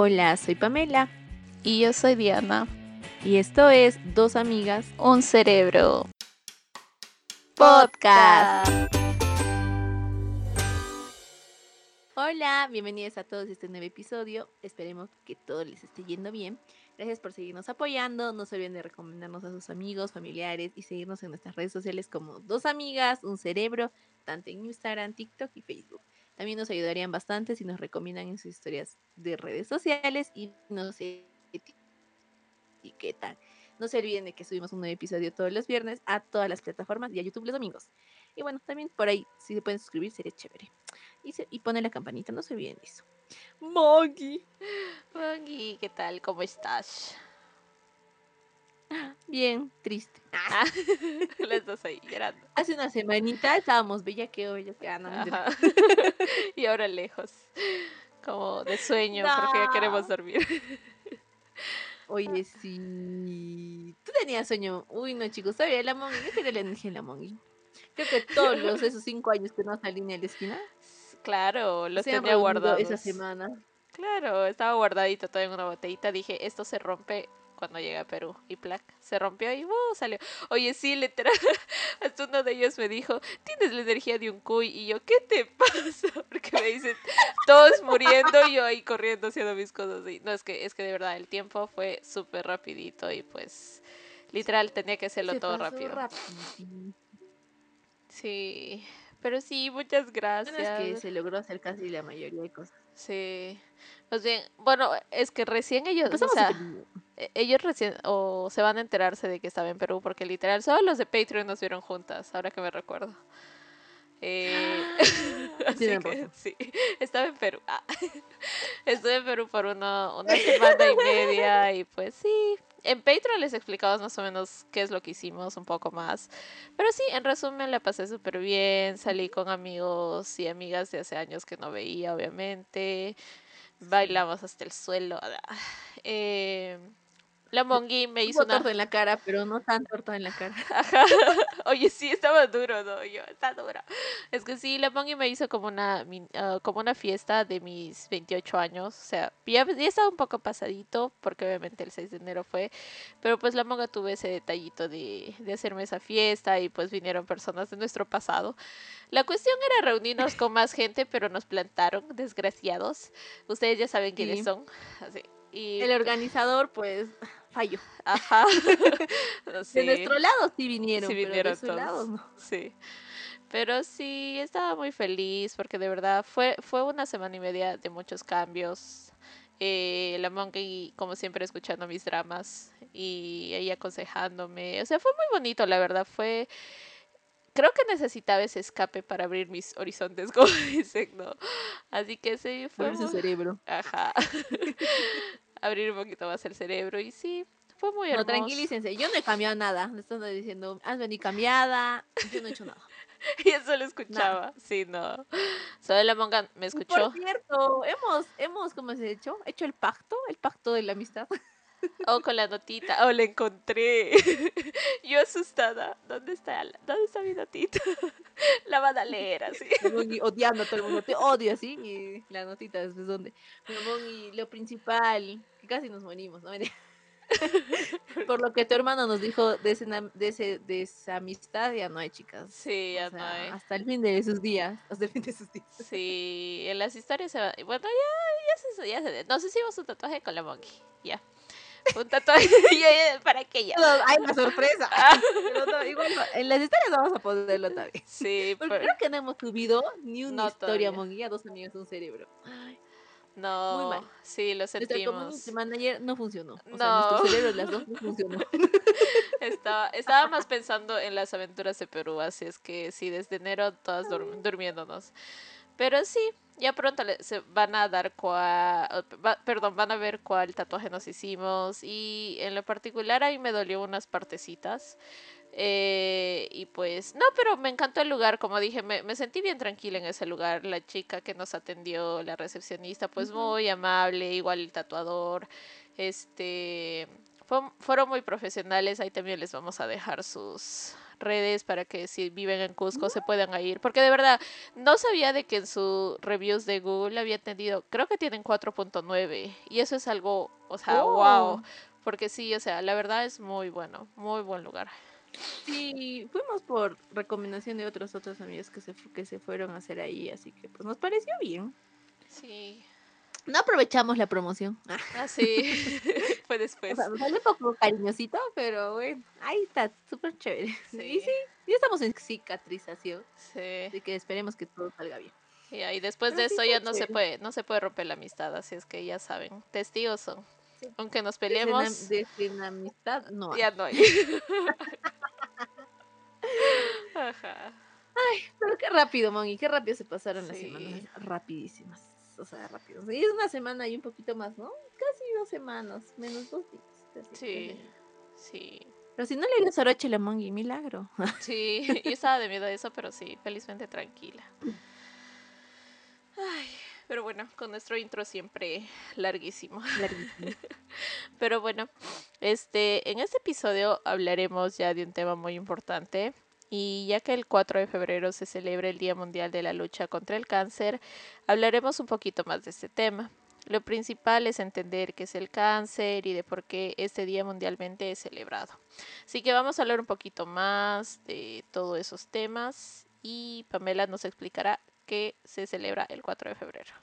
Hola, soy Pamela Y yo soy Diana. y esto es Dos Amigas Un cerebro. Podcast. Hola, bienvenidos a todos a este nuevo episodio. Esperemos que todo les esté yendo bien. Gracias por seguirnos apoyando. No se olviden de recomendarnos a sus amigos, familiares y seguirnos en nuestras redes sociales como Dos Amigas, Un Cerebro, tanto en Instagram, TikTok y Facebook. También nos ayudarían bastante si nos recomiendan en sus historias de redes sociales y nos etiquetan. No se olviden de que subimos un nuevo episodio todos los viernes a todas las plataformas y a YouTube los domingos. Y bueno, también por ahí, si se pueden suscribir, sería chévere. Y, se, y ponen la campanita, no se olviden de eso. Mogi. Maggie, ¿qué tal? ¿Cómo estás? Bien, triste. Ah, Las dos ahí llorando. Hace una semanita estábamos bella que hoy. Ah, no, y ahora lejos. Como de sueño, porque ya queremos dormir. Oye, sí. Tú tenías sueño. Uy, no, chicos, todavía la Mongi. Yo la energía de la Mongi. Creo que todos los, esos cinco años que no salí ni a la esquina Claro, los tenía guardados. esa semana. Claro, estaba guardadito todo en una botellita. Dije, esto se rompe cuando llegue a Perú. Y plac, se rompió y ¡uh! salió. Oye, sí, literal. Hasta uno de ellos me dijo, tienes la energía de un cuy. Y yo, ¿qué te pasa? Porque me dicen, todos muriendo y yo ahí corriendo haciendo mis cosas. Y no, es que, es que de verdad el tiempo fue súper rapidito y pues literal tenía que hacerlo Se todo rápido. Sí, pero sí, muchas Bueno, gracias. es que se logró hacer casi la mayoría de cosas. Sí. Más bien, bueno, es que recién ellos, o sea, ellos recién o se van a enterarse de que estaba en Perú porque literal solo los de Patreon nos vieron juntas, ahora que me recuerdo. Eh, así Tienen que sí, estaba en Perú. Ah. Estuve en Perú por uno, una semana y media y pues sí, en Patreon les explicamos más o menos qué es lo que hicimos un poco más. Pero sí, en resumen la pasé súper bien, salí con amigos y amigas de hace años que no veía, obviamente. Bailamos hasta el suelo. Eh, la Mongi me hizo una... torta en la cara, pero no tan torta en la cara. Ajá. Oye, sí, estaba duro, ¿no? Yo, está duro. Es que sí, la Mongi me hizo como una, ah, como una fiesta de mis 28 años. O sea, ya, ya estaba un poco pasadito, porque obviamente el 6 de enero fue. Pero pues la Monga tuve ese detallito de, de hacerme esa fiesta y pues vinieron personas de nuestro pasado. La cuestión era reunirnos con más gente, pero nos plantaron, desgraciados. Ustedes ya saben quiénes Sí. son. Así. Y, El organizador, pues, ajá. De nuestro lado sí vinieron, Sí pero vinieron de su todos. lado no. Sí. Pero sí, estaba muy feliz porque de verdad fue, fue una semana y media de muchos cambios. Eh, la Monkey, como siempre, escuchando mis dramas y ella aconsejándome. O sea, fue muy bonito, la verdad. Fue. Creo que necesitaba ese escape para abrir mis horizontes, como dicen, ¿no? Así que sí, fue. Abrir su muy- cerebro. Ajá. abrir un poquito más el cerebro y sí, fue muy No, hermoso. tranquilícense, yo no he cambiado nada. Le están diciendo, has venido cambiada. Yo no he hecho nada. Y eso lo escuchaba. Sí, no. Solo la monga me escuchó. Por cierto, hemos, hemos, ¿cómo se ha hecho? Hecho el pacto, el pacto de la amistad. Oh, con la notita. Oh, la encontré. Yo asustada. ¿Dónde está, la- ¿Dónde está mi notita? La van a leer así. La Mongi odiando a todo el mundo, te odio así. Y la notita después donde. Pero Mongi, lo principal, que casi nos morimos, ¿no? Por lo que tu hermano nos dijo de, ese, de, ese, de esa amistad, ya no hay chicas. Sí, O ya no sea, hay. Hasta el fin de sus días. Hasta el fin de sus días. Sí, en las historias se va. Bueno, ya, ya se, ya se. Nos hicimos un tatuaje con la monkey. Ya. Un tatuaje. ¿Para ya? Pero Hay una sorpresa. No, igual en las historias vamos a ponerlo también. Sí, Porque pero- creo que no hemos subido ni una No, historia, todavía. Mongi, a dos amigos, un cerebro. Ay, no. mal. Sí, lo nuestra sentimos. community manager no funcionó. O sea, No. nuestro cerebro, las dos, no funcionó. Estaba, estaba más pensando en las aventuras de Perú, así es que sí, desde enero todas dur- durmiéndonos. Pero sí, ya pronto le- se van a dar cuál, perdón, van a ver cuál tatuaje nos hicimos y en lo particular ahí me dolió unas partecitas. Eh, y pues, no, pero me encantó el lugar, como dije, me, me sentí bien tranquila en ese lugar. La chica que nos atendió, la recepcionista, pues muy amable, igual el tatuador. Este, fue- fueron muy profesionales, ahí también les vamos a dejar sus redes para que si viven en Cusco se puedan ir. Porque de verdad, no sabía de que en sus reviews de Google había tenido, creo que tienen 4.9. Y eso es algo, o sea, wow. Oh. Porque sí, o sea, la verdad es muy bueno, muy buen lugar. Sí, fuimos por recomendación de otros otros amigos que se, que se fueron a hacer ahí, así que pues nos pareció bien. Sí. No aprovechamos la promoción. Ah, sí. Fue o después. sea, salió un poco cariñosito, pero bueno, ahí está, súper chévere. Sí. Y sí, ya estamos en cicatrización, Sí. así que esperemos que todo salga bien. Y después Pero de sí eso ya no se puede, no se puede romper la amistad, así es que ya saben, testigos son. Sí. Aunque nos peleemos, Desde la amistad, no. hay. ya no hay. Ajá. Pero qué rápido, Moni, qué rápido se pasaron las semanas. Rapidísimas. O sea, rápido. Y es una semana y un poquito más, ¿no? Dos semanas, menos dos días. casi, Sí. casi. Sí, Pero si no le dio soroche a la milagro. sí, yo estaba de miedo a eso, pero sí, felizmente tranquila. Ay, pero bueno, con nuestro intro siempre larguísimo. Larguísimo. Pero bueno, este, en este episodio hablaremos ya de un tema muy importante. Y ya que el 4 de febrero se celebra el Día Mundial de la Lucha contra el Cáncer, hablaremos un poquito más de este tema. Lo principal es entender qué es el cáncer y de por qué este día mundialmente es celebrado. Así que vamos a hablar un poquito más de todos esos temas y Pamela nos explicará qué se celebra el 4 de febrero.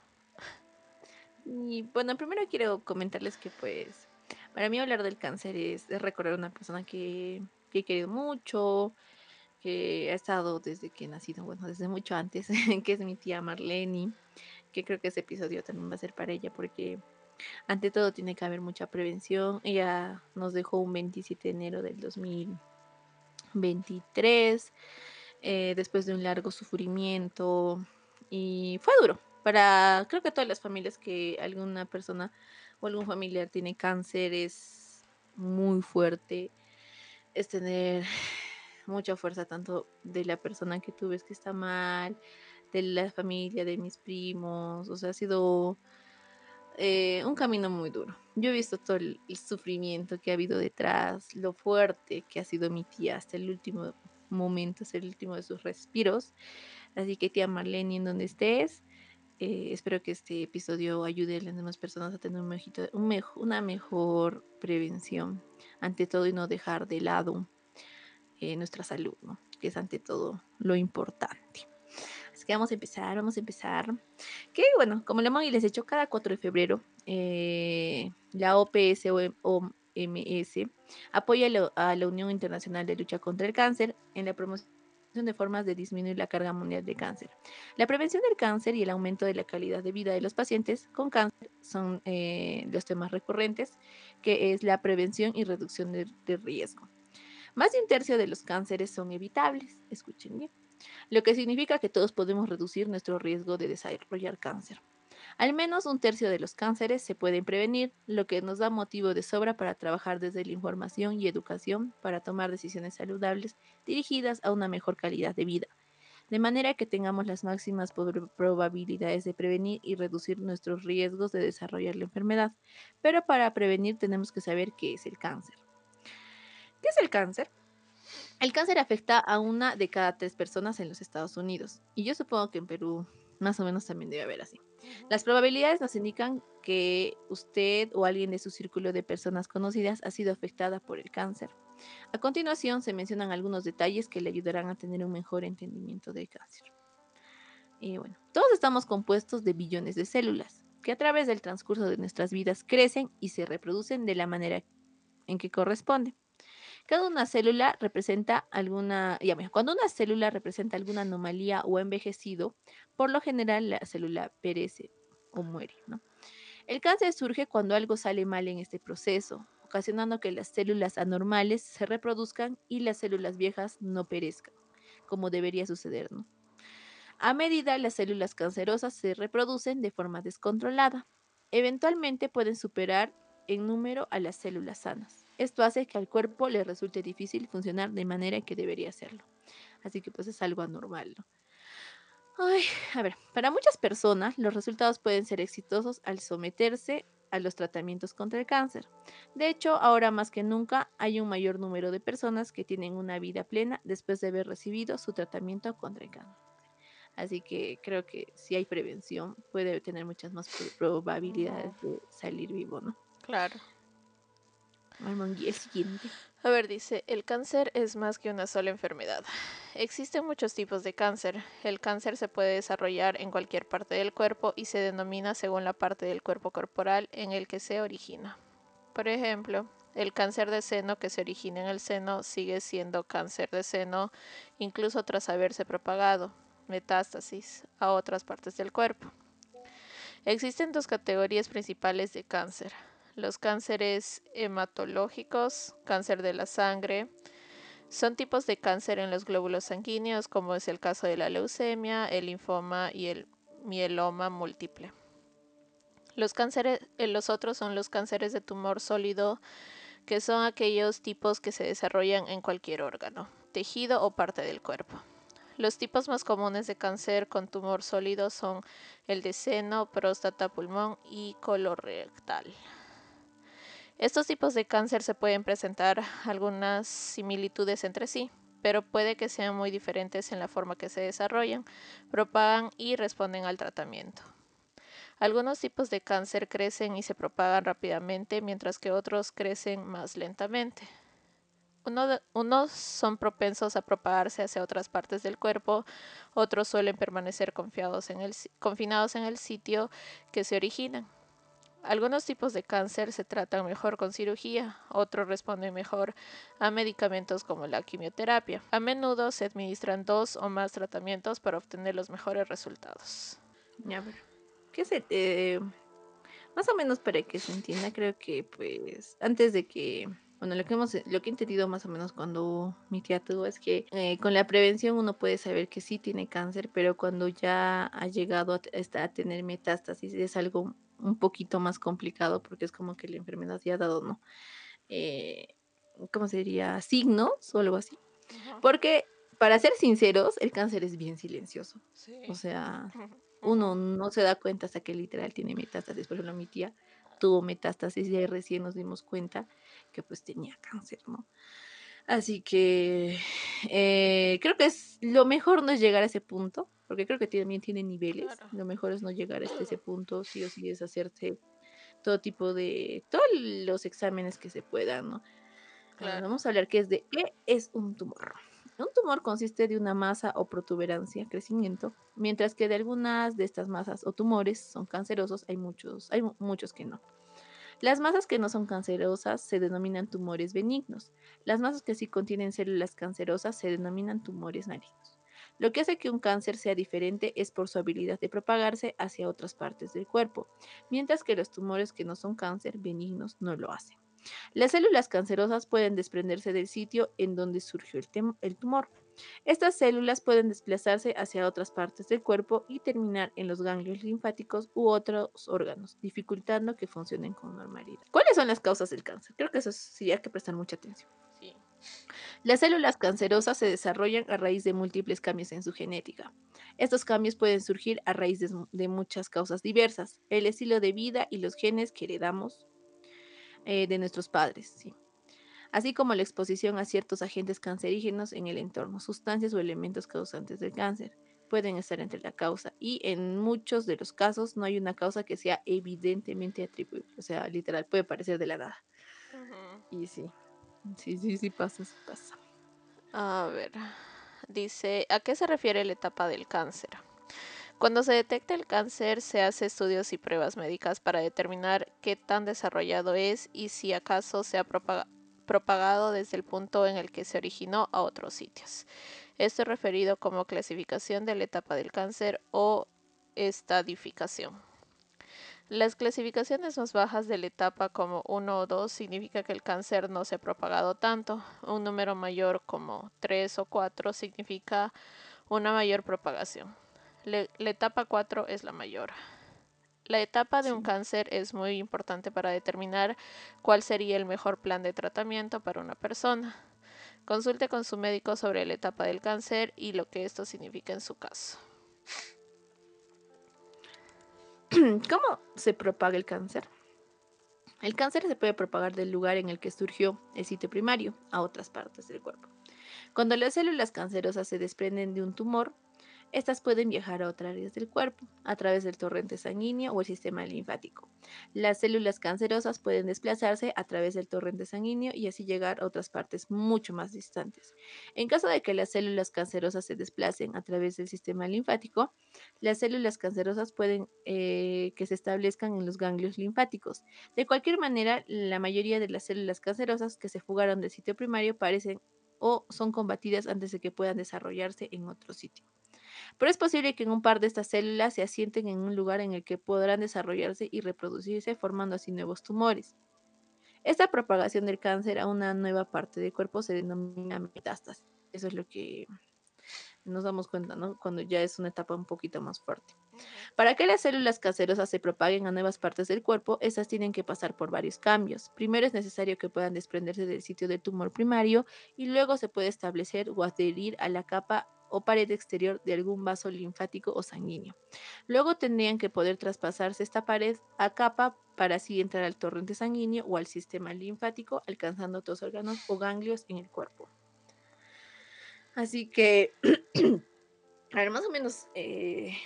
Y bueno, primero quiero comentarles que pues para mí hablar del cáncer es, es recordar una persona que, que he querido mucho, que ha estado desde que he nacido, bueno, desde mucho antes, que es mi tía Marlene, que creo que ese episodio también va a ser para ella porque ante todo tiene que haber mucha prevención. Ella nos dejó un 27 de enero del 2023, eh, después de un largo sufrimiento y fue duro para creo que todas las familias que alguna persona o algún familiar tiene cáncer es muy fuerte es tener mucha fuerza tanto de la persona que tú ves que está mal de la familia de mis primos o sea ha sido eh, un camino muy duro. Yo he visto todo el, sufrimiento que ha habido detrás lo fuerte que ha sido mi tía hasta el último momento hasta el último de sus respiros. Así que tía Marlene en donde estés eh, espero que este episodio ayude a las demás personas a tener una mejor prevención ante todo y no dejar de lado eh, nuestra salud, que es ante todo lo importante. Vamos a empezar, vamos a empezar. Que bueno, como le hemos les he hecho cada 4 de febrero, eh, la OPS o OMS apoya a la, Unión Internacional de Lucha contra el Cáncer en la promoción de formas de disminuir la carga mundial de cáncer. La prevención del cáncer y el aumento de la calidad de vida de los pacientes con cáncer son eh, los temas recurrentes, que es la prevención y reducción de riesgo. Más de un tercio de los cánceres son evitables, escuchen bien, lo que significa que todos podemos reducir nuestro riesgo de desarrollar cáncer. Al menos un tercio de los cánceres se pueden prevenir, lo que nos da motivo de sobra para trabajar desde la información y educación para tomar decisiones saludables dirigidas a una mejor calidad de vida de manera que tengamos las máximas prob- probabilidades de prevenir y reducir nuestros riesgos de desarrollar la enfermedad. Pero para prevenir tenemos que saber qué es el cáncer. ¿Qué es el cáncer? El cáncer afecta a una de cada tres personas en los Estados Unidos y yo supongo que en Perú más o menos también debe haber así. Las probabilidades nos indican que usted o alguien de su círculo de personas conocidas ha sido afectada por el cáncer. A continuación se mencionan algunos detalles que le ayudarán a tener un mejor entendimiento del cáncer. Y bueno, todos estamos compuestos de billones de células que a través del transcurso de nuestras vidas crecen y se reproducen de la manera en que corresponde. Cada una célula representa alguna, ya mira, cuando una célula representa alguna anomalía o envejecido, por lo general la célula perece o muere, ¿no? El cáncer surge cuando algo sale mal en este proceso, ocasionando que las células anormales se reproduzcan y las células viejas no perezcan, como debería suceder. A medida las células cancerosas se reproducen de forma descontrolada. Eventualmente pueden superar en número a las células sanas. Esto hace que al cuerpo le resulte difícil funcionar de manera que debería hacerlo. Así que pues es algo anormal, ¿no? Ay, a ver, para muchas personas los resultados pueden ser exitosos al someterse a los tratamientos contra el cáncer. De hecho, ahora más que nunca hay un mayor número de personas que tienen una vida plena después de haber recibido su tratamiento contra el cáncer. Así que creo que si hay prevención, puede tener muchas más probabilidades de salir vivo, ¿no? Claro. A ver, dice, el cáncer es más que una sola enfermedad. Existen muchos tipos de cáncer. El cáncer se puede desarrollar en cualquier parte del cuerpo y se denomina según la parte del cuerpo corporal en el que se origina. Por ejemplo, el cáncer de seno que se origina en el seno sigue siendo cáncer de seno incluso tras haberse propagado, metástasis, a otras partes del cuerpo. Existen dos categorías principales de cáncer los cánceres hematológicos, cáncer de la sangre, son tipos de cáncer en los glóbulos sanguíneos, como es el caso de la leucemia, el linfoma y el mieloma múltiple. Los, cánceres, eh, los otros son los cánceres de tumor sólido, que son aquellos tipos que se desarrollan en cualquier órgano, tejido o parte del cuerpo. Los tipos más comunes de cáncer con tumor sólido son el de seno, próstata, pulmón y colorectal. Estos tipos de cáncer se pueden presentar algunas similitudes entre sí, pero puede que sean muy diferentes en la forma que se desarrollan, propagan y responden al tratamiento. Algunos tipos de cáncer crecen y se propagan rápidamente, mientras que otros crecen más lentamente. unos son propensos a propagarse hacia otras partes del cuerpo, otros suelen permanecer confinados en el sitio que se originan. Algunos tipos de cáncer se tratan mejor con cirugía, otros responden mejor a medicamentos como la quimioterapia. A menudo se administran dos o más tratamientos para obtener los mejores resultados. Ya, ver. ¿Qué se eh, más o menos para que se entienda, creo que pues antes de que bueno, lo que hemos, lo que he entendido más o menos cuando mi tía tuvo es que eh, con la prevención uno puede saber que sí tiene cáncer, pero cuando ya ha llegado a, a tener metástasis es algo un poquito más complicado porque es como que la enfermedad ya ha dado, ¿no? Eh, ¿Cómo sería? Signos o algo así. Porque, para ser sinceros, el cáncer es bien silencioso. O sea, uno no se da cuenta hasta que literal tiene metástasis. Por ejemplo, mi tía tuvo metástasis y recién nos dimos cuenta que pues tenía cáncer, ¿no? Así que eh, creo que es lo mejor no es llegar a ese punto, porque creo que también tiene niveles. Lo mejor es no llegar hasta ese punto, sí o sí es hacerse todo tipo de, todos los exámenes que se puedan, ¿no? vamos a hablar qué es de qué es un tumor. Un tumor consiste de una masa o protuberancia, crecimiento, mientras que de algunas de estas masas o tumores son cancerosos, hay muchos, hay muchos que no. Las masas que no son cancerosas se denominan tumores benignos. Las masas que sí contienen células cancerosas se denominan tumores malignos. Lo que hace que un cáncer sea diferente es por su habilidad de propagarse hacia otras partes del cuerpo, mientras que los tumores que no son cáncer benignos no lo hacen. Las células cancerosas pueden desprenderse del sitio en donde surgió el, tumor. Estas células pueden desplazarse hacia otras partes del cuerpo y terminar en los ganglios linfáticos u otros órganos, dificultando que funcionen con normalidad. ¿Cuáles son las causas del cáncer? Creo que eso sí hay que prestar mucha atención. Las células cancerosas se desarrollan a raíz de múltiples cambios en su genética. Estos cambios pueden surgir a raíz de, muchas causas diversas, el estilo de vida y los genes que heredamos eh, de nuestros padres, sí. Así como la exposición a ciertos agentes cancerígenos en el entorno, sustancias o elementos causantes del cáncer pueden estar entre la causa y en muchos de los casos no hay una causa que sea evidentemente atribuible, o sea, literal, puede parecer de la nada. Y sí, Sí, sí, sí pasa, sí pasa. A ver, dice, ¿a qué se refiere la etapa del cáncer? Cuando se detecta el cáncer, se hace estudios y pruebas médicas para determinar qué tan desarrollado es y si acaso se ha propagado desde el punto en el que se originó a otros sitios. Esto es referido como clasificación de la etapa del cáncer o estadificación. Las clasificaciones más bajas de la etapa como 1 o 2 significa que el cáncer no se ha propagado tanto. Un número mayor como 3 o 4 significa una mayor propagación. la etapa 4 es la mayor. La etapa de un cáncer es muy importante para determinar cuál sería el mejor plan de tratamiento para una persona. Consulte con su médico sobre la etapa del cáncer y lo que esto significa en su caso. ¿Cómo se propaga el cáncer? El cáncer se puede propagar del lugar en el que surgió el sitio primario a otras partes del cuerpo. Cuando las células cancerosas se desprenden de un tumor, estas pueden viajar a otras áreas del cuerpo a través del torrente sanguíneo o el sistema linfático. Las células cancerosas pueden desplazarse a través del torrente sanguíneo y así llegar a otras partes mucho más distantes. En caso de que las células cancerosas se desplacen a través del sistema linfático, las células cancerosas pueden eh, que se establezcan en los ganglios linfáticos. De cualquier manera, la mayoría de las células cancerosas que se fugaron del sitio primario parecen o son combatidas antes de que puedan desarrollarse en otro sitio. Pero es posible que en un par de estas células se asienten en un lugar en el que podrán desarrollarse y reproducirse, formando así nuevos tumores. Esta propagación del cáncer a una nueva parte del cuerpo se denomina metástasis. Eso es lo que nos damos cuenta, ¿no? Cuando ya es una etapa un poquito más fuerte. Para que las células cancerosas se propaguen a nuevas partes del cuerpo, estas tienen que pasar por varios cambios. Primero es necesario que puedan desprenderse del sitio del tumor primario y luego se puede establecer o adherir a la capa o pared exterior de algún vaso linfático o sanguíneo. Luego tendrían que poder traspasarse esta pared a capa para así entrar al torrente sanguíneo o al sistema linfático, alcanzando otros órganos o ganglios en el cuerpo. Así que, a ver, más o menos, eh,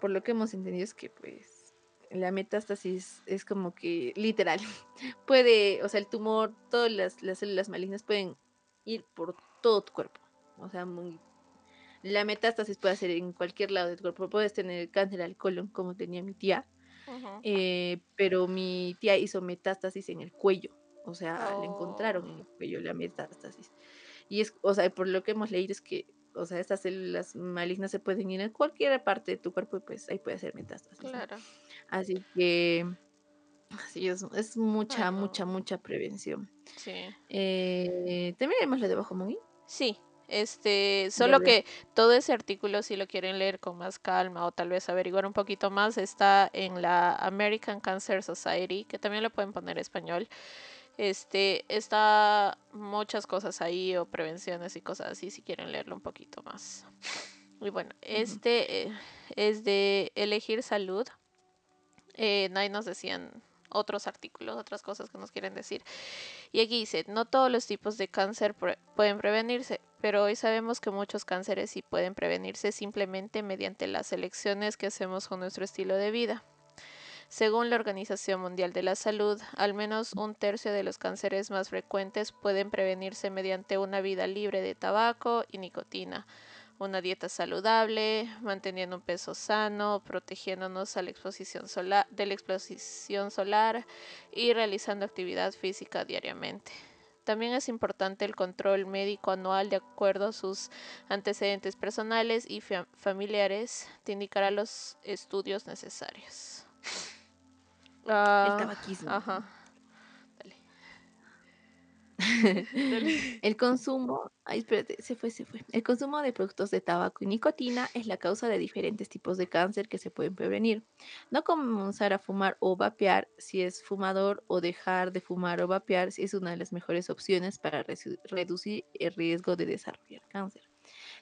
por lo que hemos entendido es que pues la metástasis es como que literal, puede, o sea, el tumor, todas las, las células malignas pueden ir por todo tu cuerpo. O sea, muy la metástasis puede ser en cualquier lado del cuerpo. Puedes tener cáncer al colon, como tenía mi tía. Eh, pero mi tía hizo metástasis en el cuello. O sea, le encontraron en el oh. cuello la metástasis. Y es, o sea, por lo que hemos leído es que, o sea, estas células malignas se pueden ir en cualquier parte de tu cuerpo y pues ahí puede ser metástasis. Claro. Así que, así es, es mucha, mucha, mucha prevención. Sí. Eh, ¿Terminaremos lo de Bajo? Sí, este, solo que todo ese artículo, si lo quieren leer con más calma o tal vez averiguar un poquito más, está en la American Cancer Society, que también lo pueden poner en español. Este, está muchas cosas ahí o prevenciones y cosas así, si quieren leerlo un poquito más. Y bueno, este eh, es de elegir salud. Eh, ahí nos decían otros artículos, otras cosas que nos quieren decir. Y aquí dice, no todos los tipos de cáncer pueden prevenirse, pero hoy sabemos que muchos cánceres sí pueden prevenirse simplemente mediante las elecciones que hacemos con nuestro estilo de vida. Según la Organización Mundial de la Salud, al menos un tercio de los cánceres más frecuentes pueden prevenirse mediante una vida libre de tabaco y nicotina una dieta saludable, manteniendo un peso sano, protegiéndonos de la exposición solar y realizando actividad física diariamente. También es importante el control médico anual de acuerdo a sus antecedentes personales y familiares. Te indicará los estudios necesarios. el ah, tabaquismo. Ajá. el consumo, ay, espérate, se fue, se fue. El consumo de productos de tabaco y nicotina es la causa de diferentes tipos de cáncer que se pueden prevenir. No comenzar a fumar o vapear si es fumador o dejar de fumar o vapear si es una de las mejores opciones para reducir el riesgo de desarrollar cáncer.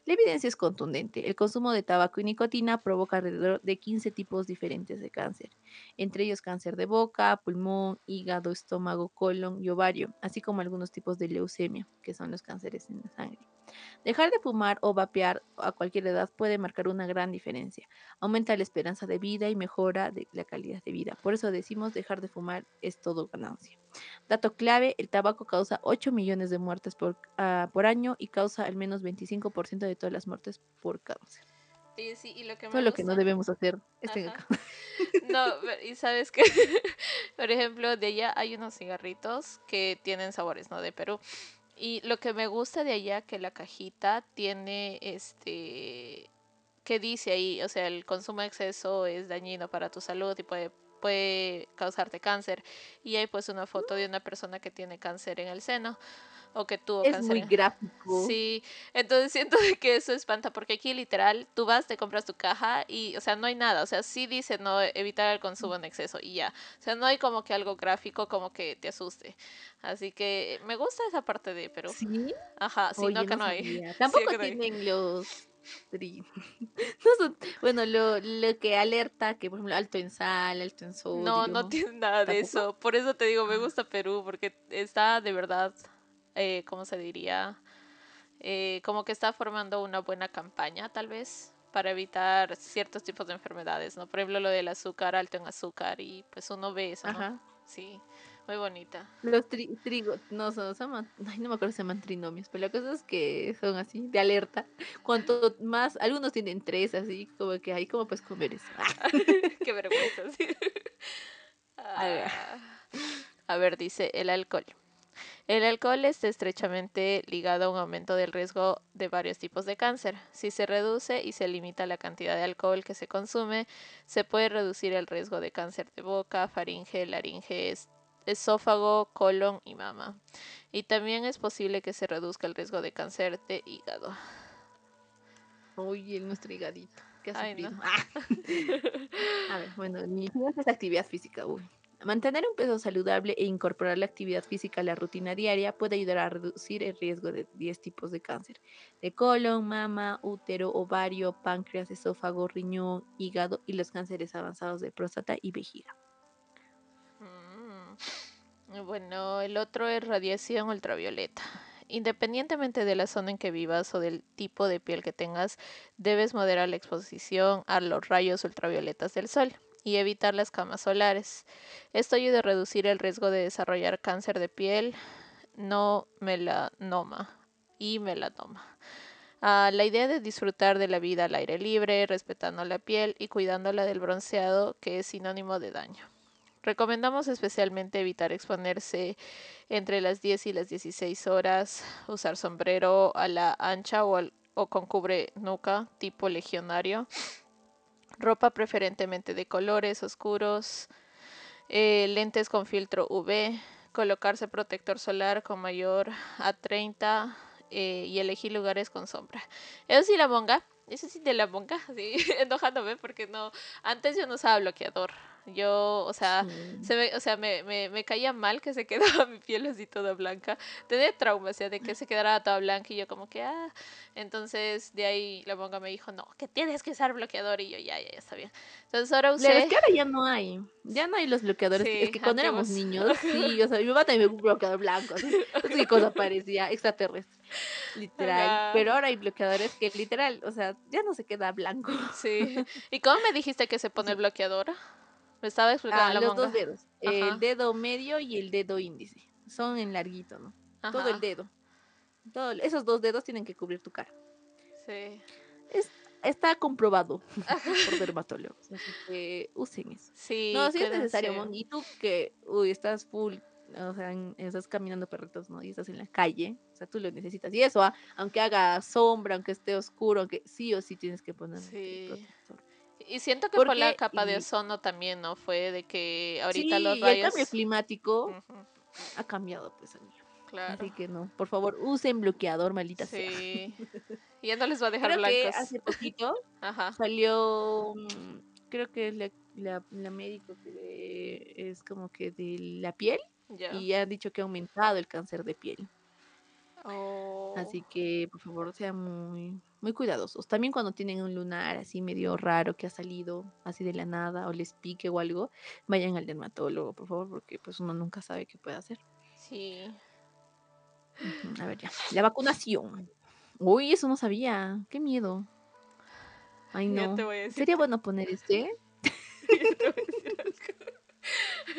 La evidencia es contundente. El consumo de tabaco y nicotina provoca alrededor de 15 tipos diferentes de cáncer, entre ellos cáncer de boca, pulmón, hígado, estómago, colon y ovario, así como algunos tipos de leucemia, que son los cánceres en la sangre. Dejar de fumar o vapear a cualquier edad puede marcar una gran diferencia. Aumenta la esperanza de vida y mejora la calidad de vida. Por eso decimos dejar de fumar es todo ganancia. Dato clave, el tabaco causa 8 millones de muertes por, ah, por año y causa al menos 25% de todas las muertes por cáncer. Sí, sí, y lo que Todo lo que no debemos hacer. Este no, y sabes que, por ejemplo, de allá hay unos cigarritos que tienen sabores, ¿no? De Perú. Y lo que me gusta de allá que la cajita tiene este que dice ahí, o sea, el consumo de exceso es dañino para tu salud y puede puede causarte cáncer. Y hay pues una foto de una persona que tiene cáncer en el seno o que tuvo es cáncer. muy gráfico. Sí, entonces siento que eso espanta porque aquí literal tú vas, te compras tu caja y, o sea, no hay nada, o sea, sí dice no evitar el consumo en exceso y ya, o sea, no hay como que algo gráfico como que te asuste. Así que me gusta esa parte de, pero... Sí. Ajá, sí, no, que no, hay. Tampoco tienen los bueno, lo, lo, que alerta, que por ejemplo, alto en sal, alto en sodio. No, no tiene nada de eso. Por eso te digo, me gusta Perú, porque está de verdad, eh, ¿cómo se diría? Eh, como que está formando una buena campaña, tal vez, para evitar ciertos tipos de enfermedades, ¿no? Por ejemplo, lo del azúcar, alto en azúcar, y pues uno ve eso, ¿no? Sí. Muy bonita. Los trigos, no, son, son ay, no me acuerdo si se llaman trinomios, pero la cosa es que son así, de alerta. Cuanto más, algunos tienen tres, así, como que hay como pues comer eso. Qué vergüenza, sí. a ver, dice el alcohol. El alcohol está estrechamente ligado a un aumento del riesgo de varios tipos de cáncer. Si se reduce y se limita la cantidad de alcohol que se consume, se puede reducir el riesgo de cáncer de boca, faringe, laringe, esófago, colon y mama. Y también es posible que se reduzca el riesgo de cáncer de hígado. Uy, el nuestro higadito. ¿Qué ha ah. A ver, bueno, mi es actividad física. Uy. Mantener un peso saludable e incorporar la actividad física a la rutina diaria puede ayudar a reducir el riesgo de 10 tipos de cáncer, de colon, mama, útero, ovario, páncreas, esófago, riñón, hígado y los cánceres avanzados de próstata y vejiga. Bueno, el otro es radiación ultravioleta. Independientemente de la zona en que vivas o del tipo de piel que tengas, debes moderar la exposición a los rayos ultravioletas del sol y evitar las camas solares. Esto ayuda a reducir el riesgo de desarrollar cáncer de piel, no melanoma y melanoma. Ah, la idea de disfrutar de la vida al aire libre, respetando la piel y cuidándola del bronceado, que es sinónimo de daño. Recomendamos especialmente evitar exponerse entre las 10 y las 16 horas, usar sombrero a la ancha o con cubre nuca tipo legionario, ropa preferentemente de colores oscuros, eh, lentes con filtro UV, colocarse protector solar con mayor a 30 eh, y elegir lugares con sombra. Eso sí, la monga, eso sí de la monga, sí, enojándome porque no, antes yo no usaba bloqueador. Yo, o sea, se me, o sea, me, me, me, caía mal que se quedaba mi piel así toda blanca. Tenía trauma, o sea, de que se quedara toda blanca y yo como que, ah. Entonces, de ahí la monga me dijo, no, que tienes que usar bloqueador y yo, ya, ya, ya está bien. Entonces ahora usé... Es que ahora ya no hay, ya no hay los bloqueadores. es que cuando éramos niños, sí, o sea, mi mamá también un bloqueador blanco, así. qué cosa parecía, extraterrestre, literal. Pero ahora hay bloqueadores que literal, o sea, ya no se queda blanco. Sí. ¿Y cómo me dijiste que se pone el bloqueador? Me estaba explicando ah, la los dos dedos. El dedo medio y el dedo índice. Son en larguito, ¿no? Todo el dedo. Todo, esos dos dedos tienen que cubrir tu cara. Sí. está comprobado por dermatólogos. Así que usen eso. Sí. No, sí es necesario, Y tú que, uy, estás full, o sea, estás caminando perritos, ¿no? Y estás en la calle, o sea, tú lo necesitas. Y eso, ¿ah? aunque haga sombra, aunque esté oscuro, aunque sí o sí tienes que poner sí. Y siento que por la capa de ozono también, ¿no? Fue de que ahorita los rayos... el cambio climático ha cambiado, pues, amigo. Claro. Así que no, por favor, usen bloqueador, maldita sí. sea. y ya no les va a dejar creo blancos. Que hace poquito salió, mm, creo que es la, la, médico que es como que de la piel. Y han dicho que ha aumentado el cáncer de piel. Así oh. que, por favor, sean muy, muy cuidadosos. También cuando tienen un lunar así medio raro que ha salido así de la nada o les pique o algo, vayan al dermatólogo, por favor, porque pues uno nunca sabe qué puede hacer. Sí. A ver, ya. La vacunación. Uy, eso no sabía. Qué miedo. Ay, no. Sería bueno poner este.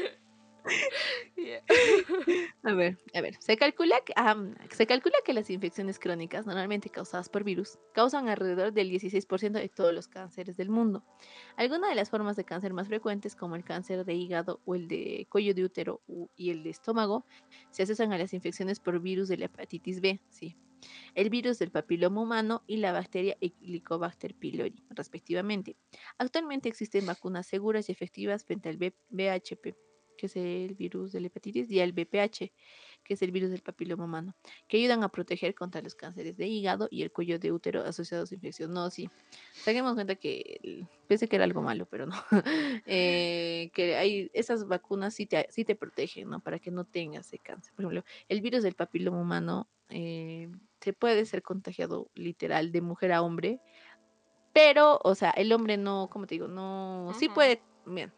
A ver, a ver, se calcula, que, se calcula que las infecciones crónicas, normalmente causadas por virus, causan alrededor del 16% de todos los cánceres del mundo. Algunas de las formas de cáncer más frecuentes, como el cáncer de hígado o el de cuello de útero y el de estómago, se asocian a las infecciones por virus de la hepatitis B, sí, el virus del papiloma humano y la bacteria Helicobacter pylori, respectivamente. Actualmente existen vacunas seguras y efectivas frente al BHP que es el virus de la hepatitis, y el BPH, que es el virus del papiloma humano, que ayudan a proteger contra los cánceres de hígado y el cuello de útero asociados a infección. No, sí, Tenemos cuenta que pensé que era algo malo, pero no. Eh, que hay esas vacunas sí te, sí te protegen, ¿no? Para que no tengas ese cáncer. Por ejemplo, el virus del papiloma humano eh, se puede ser contagiado literal de mujer a hombre Pero, o sea, el hombre no, como te digo, no, sí puede, bien,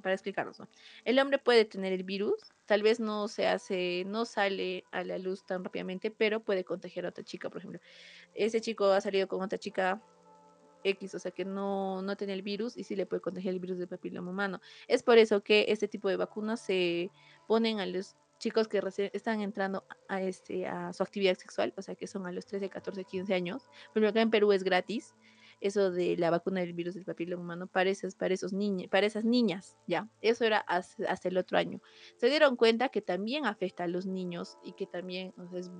para explicarnos, ¿no? El hombre puede tener el virus, tal vez no se hace, no sale a la luz tan rápidamente, pero puede contagiar a otra chica, por ejemplo. Ese chico ha salido con otra chica X, o sea que no, no tiene el virus y sí le puede contagiar el virus del papiloma humano. Es por eso que este tipo de vacunas se ponen a los chicos que están entrando a, este, a su actividad sexual, o sea que son a los 13, 14, 15 años. Pero acá en Perú es gratis eso de la vacuna del virus del papiloma humano para, esos, para, esos niños, para esas niñas, ya. Eso era hasta, hasta, el otro año. Se dieron cuenta que también afecta a los niños y que también o sea, es,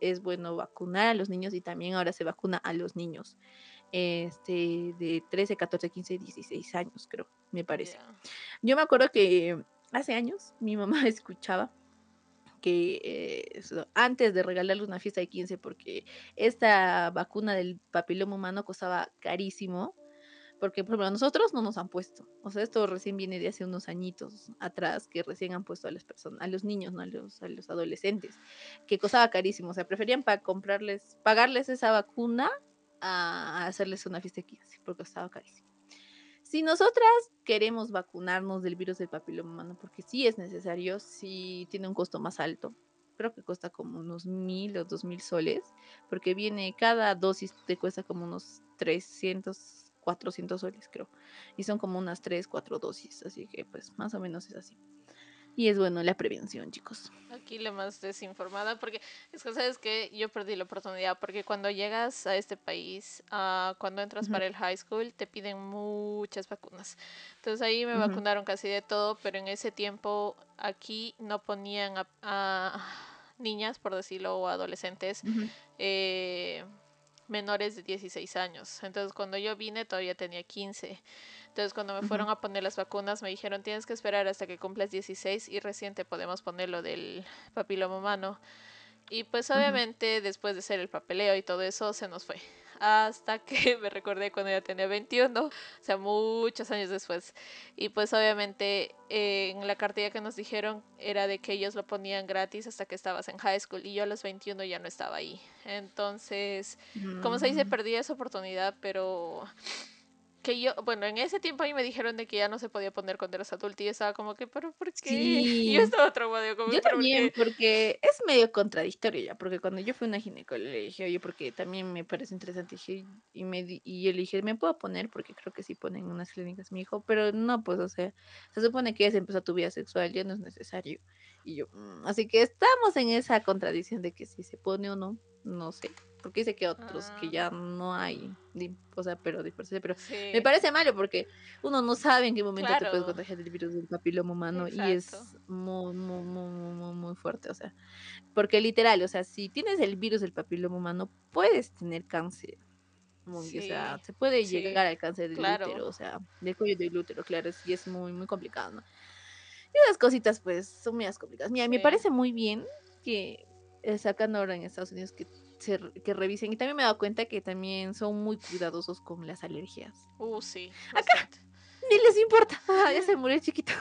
es bueno vacunar a los niños y también ahora se vacuna a los niños este, de 13, 14, 15, 16 años, creo, me parece. Yeah. Yo me acuerdo que hace años mi mamá escuchaba que eh, antes de regalarle una fiesta de 15, porque esta vacuna del papiloma humano costaba carísimo, porque por ejemplo a nosotros no nos han puesto, o sea, esto recién viene de hace unos añitos atrás, que recién han puesto a las personas, a los niños, no a los, a los adolescentes, que costaba carísimo, o sea, preferían comprarles, pagarles esa vacuna a hacerles una fiesta de 15 porque estaba carísimo. Si nosotras queremos vacunarnos del virus del papiloma humano, porque sí es necesario, sí tiene un costo más alto, creo que cuesta como unos mil o dos mil soles, porque viene, cada dosis te cuesta como unos 300, 400 soles, creo, y son como unas 3, 4 dosis, así que pues más o menos es así. Y es bueno la prevención, chicos. Aquí la más desinformada, porque es que sabes que yo perdí la oportunidad, porque cuando llegas a este país, uh, cuando entras uh -huh. para el high school, te piden muchas vacunas. Entonces ahí me uh -huh. vacunaron casi de todo, pero en ese tiempo aquí no ponían a, a niñas, por decirlo, o adolescentes. Eh, menores de 16 años. Entonces, cuando yo vine, todavía tenía 15. Entonces, cuando me fueron a poner las vacunas, me dijeron, tienes que esperar hasta que cumplas 16 y recién te podemos poner lo del papiloma humano. Y pues obviamente, uh -huh. después de hacer el papeleo y todo eso, se nos fue. Hasta que me recordé cuando ya tenía 21, o sea, muchos años después. Y pues obviamente eh, en la cartilla que nos dijeron era de que ellos lo ponían gratis hasta que estabas en high school y yo a los 21 ya no estaba ahí. Entonces, mm. como se dice, perdí esa oportunidad, pero que yo, bueno, en ese tiempo ahí me dijeron de que ya no se podía poner cuando eras adulto y yo estaba como que, pero ¿por qué? Sí. Y yo estaba traumada. Como, yo también, ¿por porque es medio contradictorio ya, porque cuando yo fui a una ginecóloga le dije, oye, porque también me parece interesante, dije, y, me, y yo le dije, ¿me puedo poner? Porque creo que sí ponen en unas clínicas, me dijo, pero no, pues, o sea, se supone que ya se empezó tu vida sexual, ya no es necesario. Y yo, mm, así que estamos en esa contradicción de que si se pone o no, no sé porque dice que otros ah. que ya no hay, o sea, pero pero sí. me parece malo porque uno no sabe en qué momento claro. te puedes contagiar del virus del papiloma humano Exacto. y es muy, muy, muy, muy, muy fuerte, o sea, porque literal, o sea, si tienes el virus del papiloma humano, puedes tener cáncer. Muy, sí. O sea, se puede sí. llegar al cáncer del claro. útero, o sea, del cuello del útero, claro, sí es muy, muy complicado, ¿no? Y esas cositas, pues, son muy complicadas. Mira, me parece muy bien que eh, sacan ahora en Estados Unidos que se, que revisen. Y también me he dado cuenta que también son muy cuidadosos con las alergias. Uh, sí. Acá ni les importa. Ah, ya se murió el chiquito.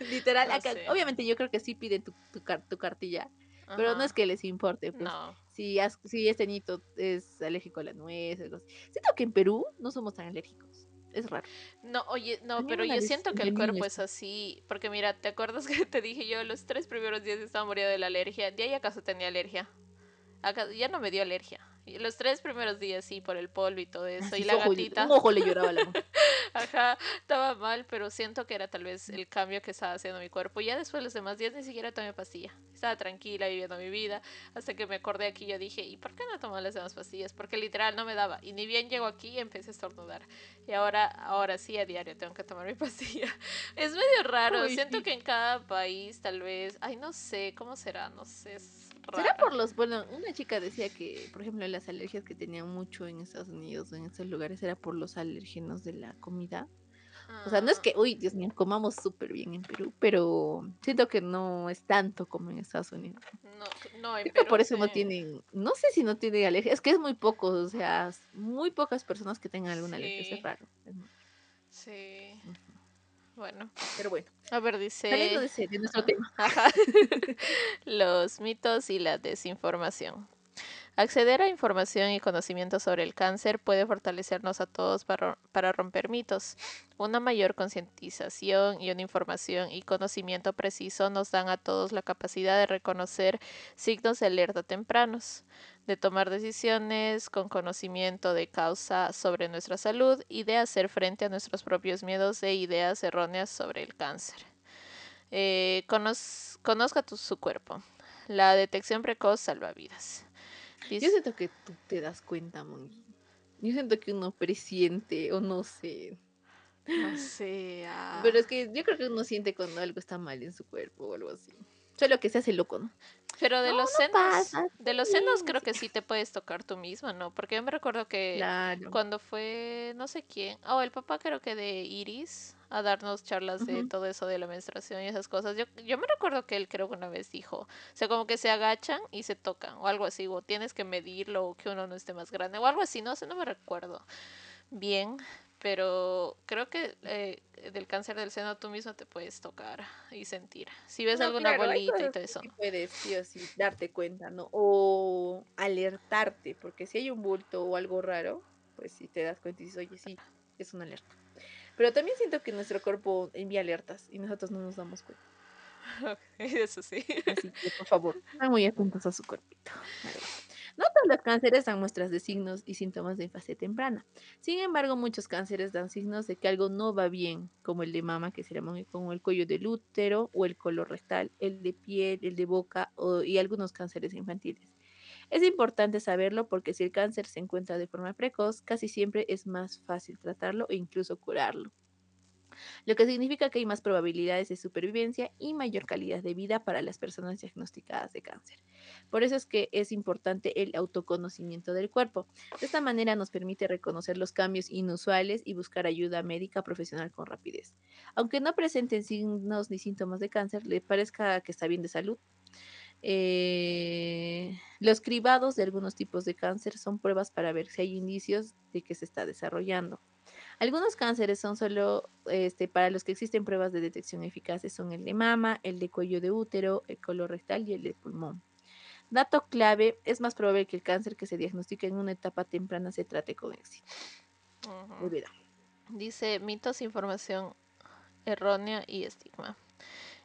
Literal, No acá. sé. Obviamente yo creo que sí piden tu, tu, car- tu cartilla. Pero no es que les importe. Pues. No. Si, has- si este niño es alérgico a la nuez. o algo así. Siento que en Perú no somos tan alérgicos. Es raro. No, oye, no, pero yo siento que el cuerpo es así, porque mira, ¿te acuerdas que te dije yo los tres primeros días estaba muriendo de la alergia? ¿De ahí acaso tenía alergia? Acá, ya no me dio alergia. Los tres primeros días sí, por el polvo y todo eso. Y la ojo- gatita, Un ojo le lloraba la ajá, estaba mal, pero siento que era tal vez el cambio que estaba haciendo mi cuerpo. Ya después los demás días ni siquiera tomé pastilla. Estaba tranquila viviendo mi vida. Hasta que me acordé aquí, yo dije, ¿y por qué no tomé las demás pastillas? Porque literal no me daba. Y ni bien llego aquí empecé a estornudar. Y ahora, ahora sí a diario tengo que tomar mi pastilla. Es medio raro. Ay, siento sí. que en cada país tal vez, ay no sé, ¿cómo será? No sé, ¿Será por los, bueno, una chica decía que, por ejemplo, las alergias que tenían mucho en Estados Unidos o en estos lugares era por los alérgenos de la comida? O sea, no es Ah, que, uy, Dios mío, comamos súper bien en Perú, pero siento que no es tanto como en Estados Unidos. No, no, en Creo que Perú por eso no tienen, no sé si no tienen alergia, es que es muy poco, o sea, muy pocas personas que tengan alguna alergia, es raro. es muy- Sí. Bueno, Pero bueno, a ver, saliendo de, dice ese- de nuestro tema. Ajá. los mitos y la desinformación. Acceder a información y conocimiento sobre el cáncer puede fortalecernos a todos para, romper mitos. Una mayor concientización y una información y conocimiento preciso nos dan a todos la capacidad de reconocer signos de alerta tempranos, de tomar decisiones con conocimiento de causa sobre nuestra salud y de hacer frente a nuestros propios miedos e ideas erróneas sobre el cáncer. Eh, conozca su cuerpo. La detección precoz salva vidas. Yo siento que tú te das cuenta, Moni. Yo siento que uno presiente o no sé. No sé. Pero es que yo creo que uno siente cuando algo está mal en su cuerpo o algo así. Solo que se hace loco, ¿no? Pero de los senos, de los senos creo que sí te puedes tocar tú misma, ¿no? Porque yo me recuerdo que cuando fue, no sé quién, oh, el papá creo que de Iris, a darnos charlas de todo eso de la menstruación y esas cosas. Yo, yo me recuerdo que él creo que una vez dijo, o sea, como que se agachan y se tocan, o algo así, o tienes que medirlo, o que uno no esté más grande, o algo así, no sé, no me recuerdo bien, pero creo que eh, del cáncer del seno tú mismo te puedes tocar y sentir. Si ves alguna bolita y todo eso. puedes sí o sí darte cuenta, ¿no? O alertarte, porque si hay un bulto o algo raro, pues si te das cuenta y dices, oye, sí, es una alerta. Pero también siento que nuestro cuerpo envía alertas y nosotros no nos damos cuenta. Eso sí. Así que, por favor, están muy atentos a su cuerpito. No todos los cánceres dan muestras de signos y síntomas de fase temprana. Sin embargo, muchos cánceres dan signos de que algo no va bien, como el de mama, que sería como el cuello del útero o el color rectal, el de piel, el de boca y algunos cánceres infantiles. Es importante saberlo porque si el cáncer se encuentra de forma precoz, casi siempre es más fácil tratarlo e incluso curarlo lo que significa que hay más probabilidades de supervivencia y mayor calidad de vida para las personas diagnosticadas de cáncer. Por eso es que es importante el autoconocimiento del cuerpo. De esta manera nos permite reconocer los cambios inusuales y buscar ayuda médica profesional con rapidez. Aunque no presenten signos ni síntomas de cáncer, le parezca que está bien de salud, eh, los cribados de algunos tipos de cáncer son pruebas para ver si hay indicios de que se está desarrollando. Algunos cánceres son solo este, para los que existen pruebas de detección eficaces, son el de mama, el de cuello de útero, el rectal y el de pulmón. Dato clave, es más probable que el cáncer que se diagnostique en una etapa temprana se trate con éxito. Dice mitos, información errónea y estigma.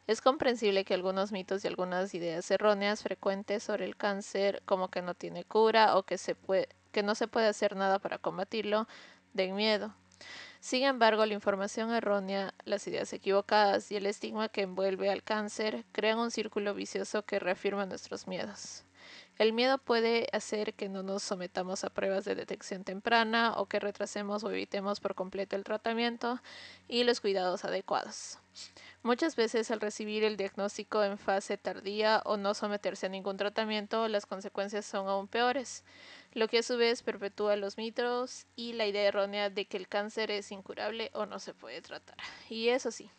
Es comprensible que algunos mitos y algunas ideas erróneas frecuentes sobre el cáncer, como que no tiene cura o que, se puede, que no se puede hacer nada para combatirlo, den miedo. Sin embargo, la información errónea, las ideas equivocadas y el estigma que envuelve al cáncer crean un círculo vicioso que reafirma nuestros miedos. El miedo puede hacer que no nos sometamos a pruebas de detección temprana o que retrasemos o evitemos por completo el tratamiento y los cuidados adecuados. Muchas veces al recibir el diagnóstico en fase tardía o no someterse a ningún tratamiento, las consecuencias son aún peores lo que a su vez perpetúa los mitos y la idea errónea de que el cáncer es incurable o no se puede tratar. Y eso sí,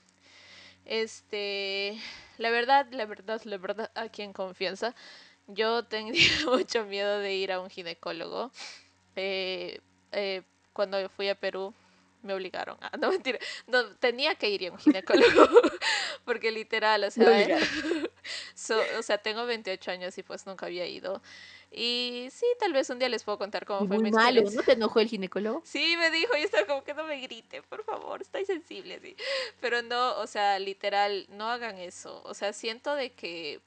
este, la verdad, la verdad, la verdad, aquí en confianza, yo tenía mucho miedo de ir a un ginecólogo. Eh, eh, cuando fui a Perú, me obligaron a, no mentira, no, tenía que ir a un ginecólogo, porque literal, o sea, o sea, tengo 28 años y pues nunca había ido. Y sí, tal vez un día les puedo contar cómo fue mi malo, ¿no te enojó el ginecólogo? Sí, me dijo, y estaba como que no me grite, por favor, estoy sensible, sí. Pero no, o sea, literal, no hagan eso. O sea, siento de que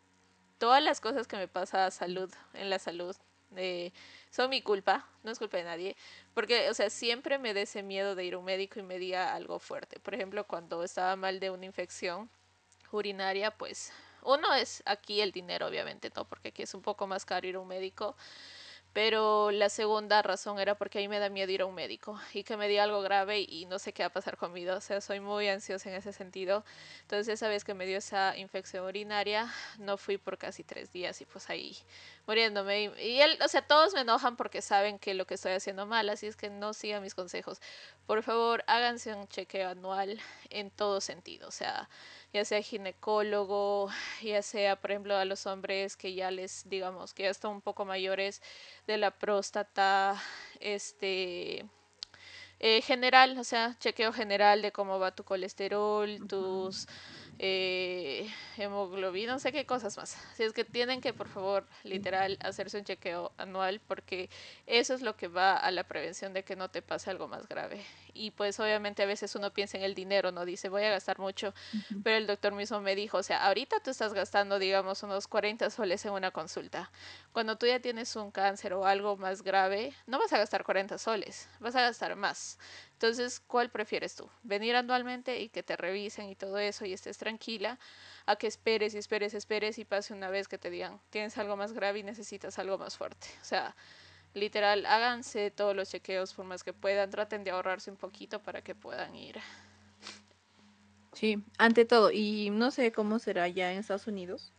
todas las cosas que me pasa a salud, en la salud, eh, son mi culpa, no es culpa de nadie, porque, o sea, siempre me da ese miedo de ir a un médico y me diga algo fuerte. Por ejemplo, cuando estaba mal de una infección urinaria, pues uno es aquí el dinero, obviamente, ¿no? Porque aquí es un poco más caro ir a un médico. Pero la segunda razón era porque ahí me da miedo ir a un médico y que me diga algo grave y no sé qué va a pasar conmigo. O sea, soy muy ansiosa en ese sentido. Entonces, esa vez que me dio esa infección urinaria, no fui por casi tres días y pues ahí muriéndome. Y, él, o sea, todos me enojan porque saben que lo que estoy haciendo mal, así es que no sigan mis consejos. Por favor, háganse un chequeo anual en todo sentido. O sea, ya sea ginecólogo, ya sea, por ejemplo, a los hombres que ya les, digamos, que ya están un poco mayores de la próstata, este, eh, general, o sea, chequeo general de cómo va tu colesterol, tus eh, hemoglobina, no sé qué cosas más. Si es que tienen que, por favor, literal, hacerse un chequeo anual porque eso es lo que va a la prevención de que no te pase algo más grave. Y pues obviamente a veces uno piensa en el dinero, no dice voy a gastar mucho, pero el doctor mismo me dijo, o sea, ahorita tú estás gastando, digamos, unos 40 soles en una consulta. Cuando tú ya tienes un cáncer o algo más grave, no vas a gastar 40 soles, vas a gastar más. Entonces, ¿cuál prefieres tú? ¿Venir anualmente y que te revisen y todo eso y estés tranquila? ¿A que esperes y esperes, esperes y pase una vez que te digan, tienes algo más grave y necesitas algo más fuerte? O sea, literal, háganse todos los chequeos por más que puedan, traten de ahorrarse un poquito para que puedan ir. Sí, ante todo, y no sé cómo será ya en Estados Unidos,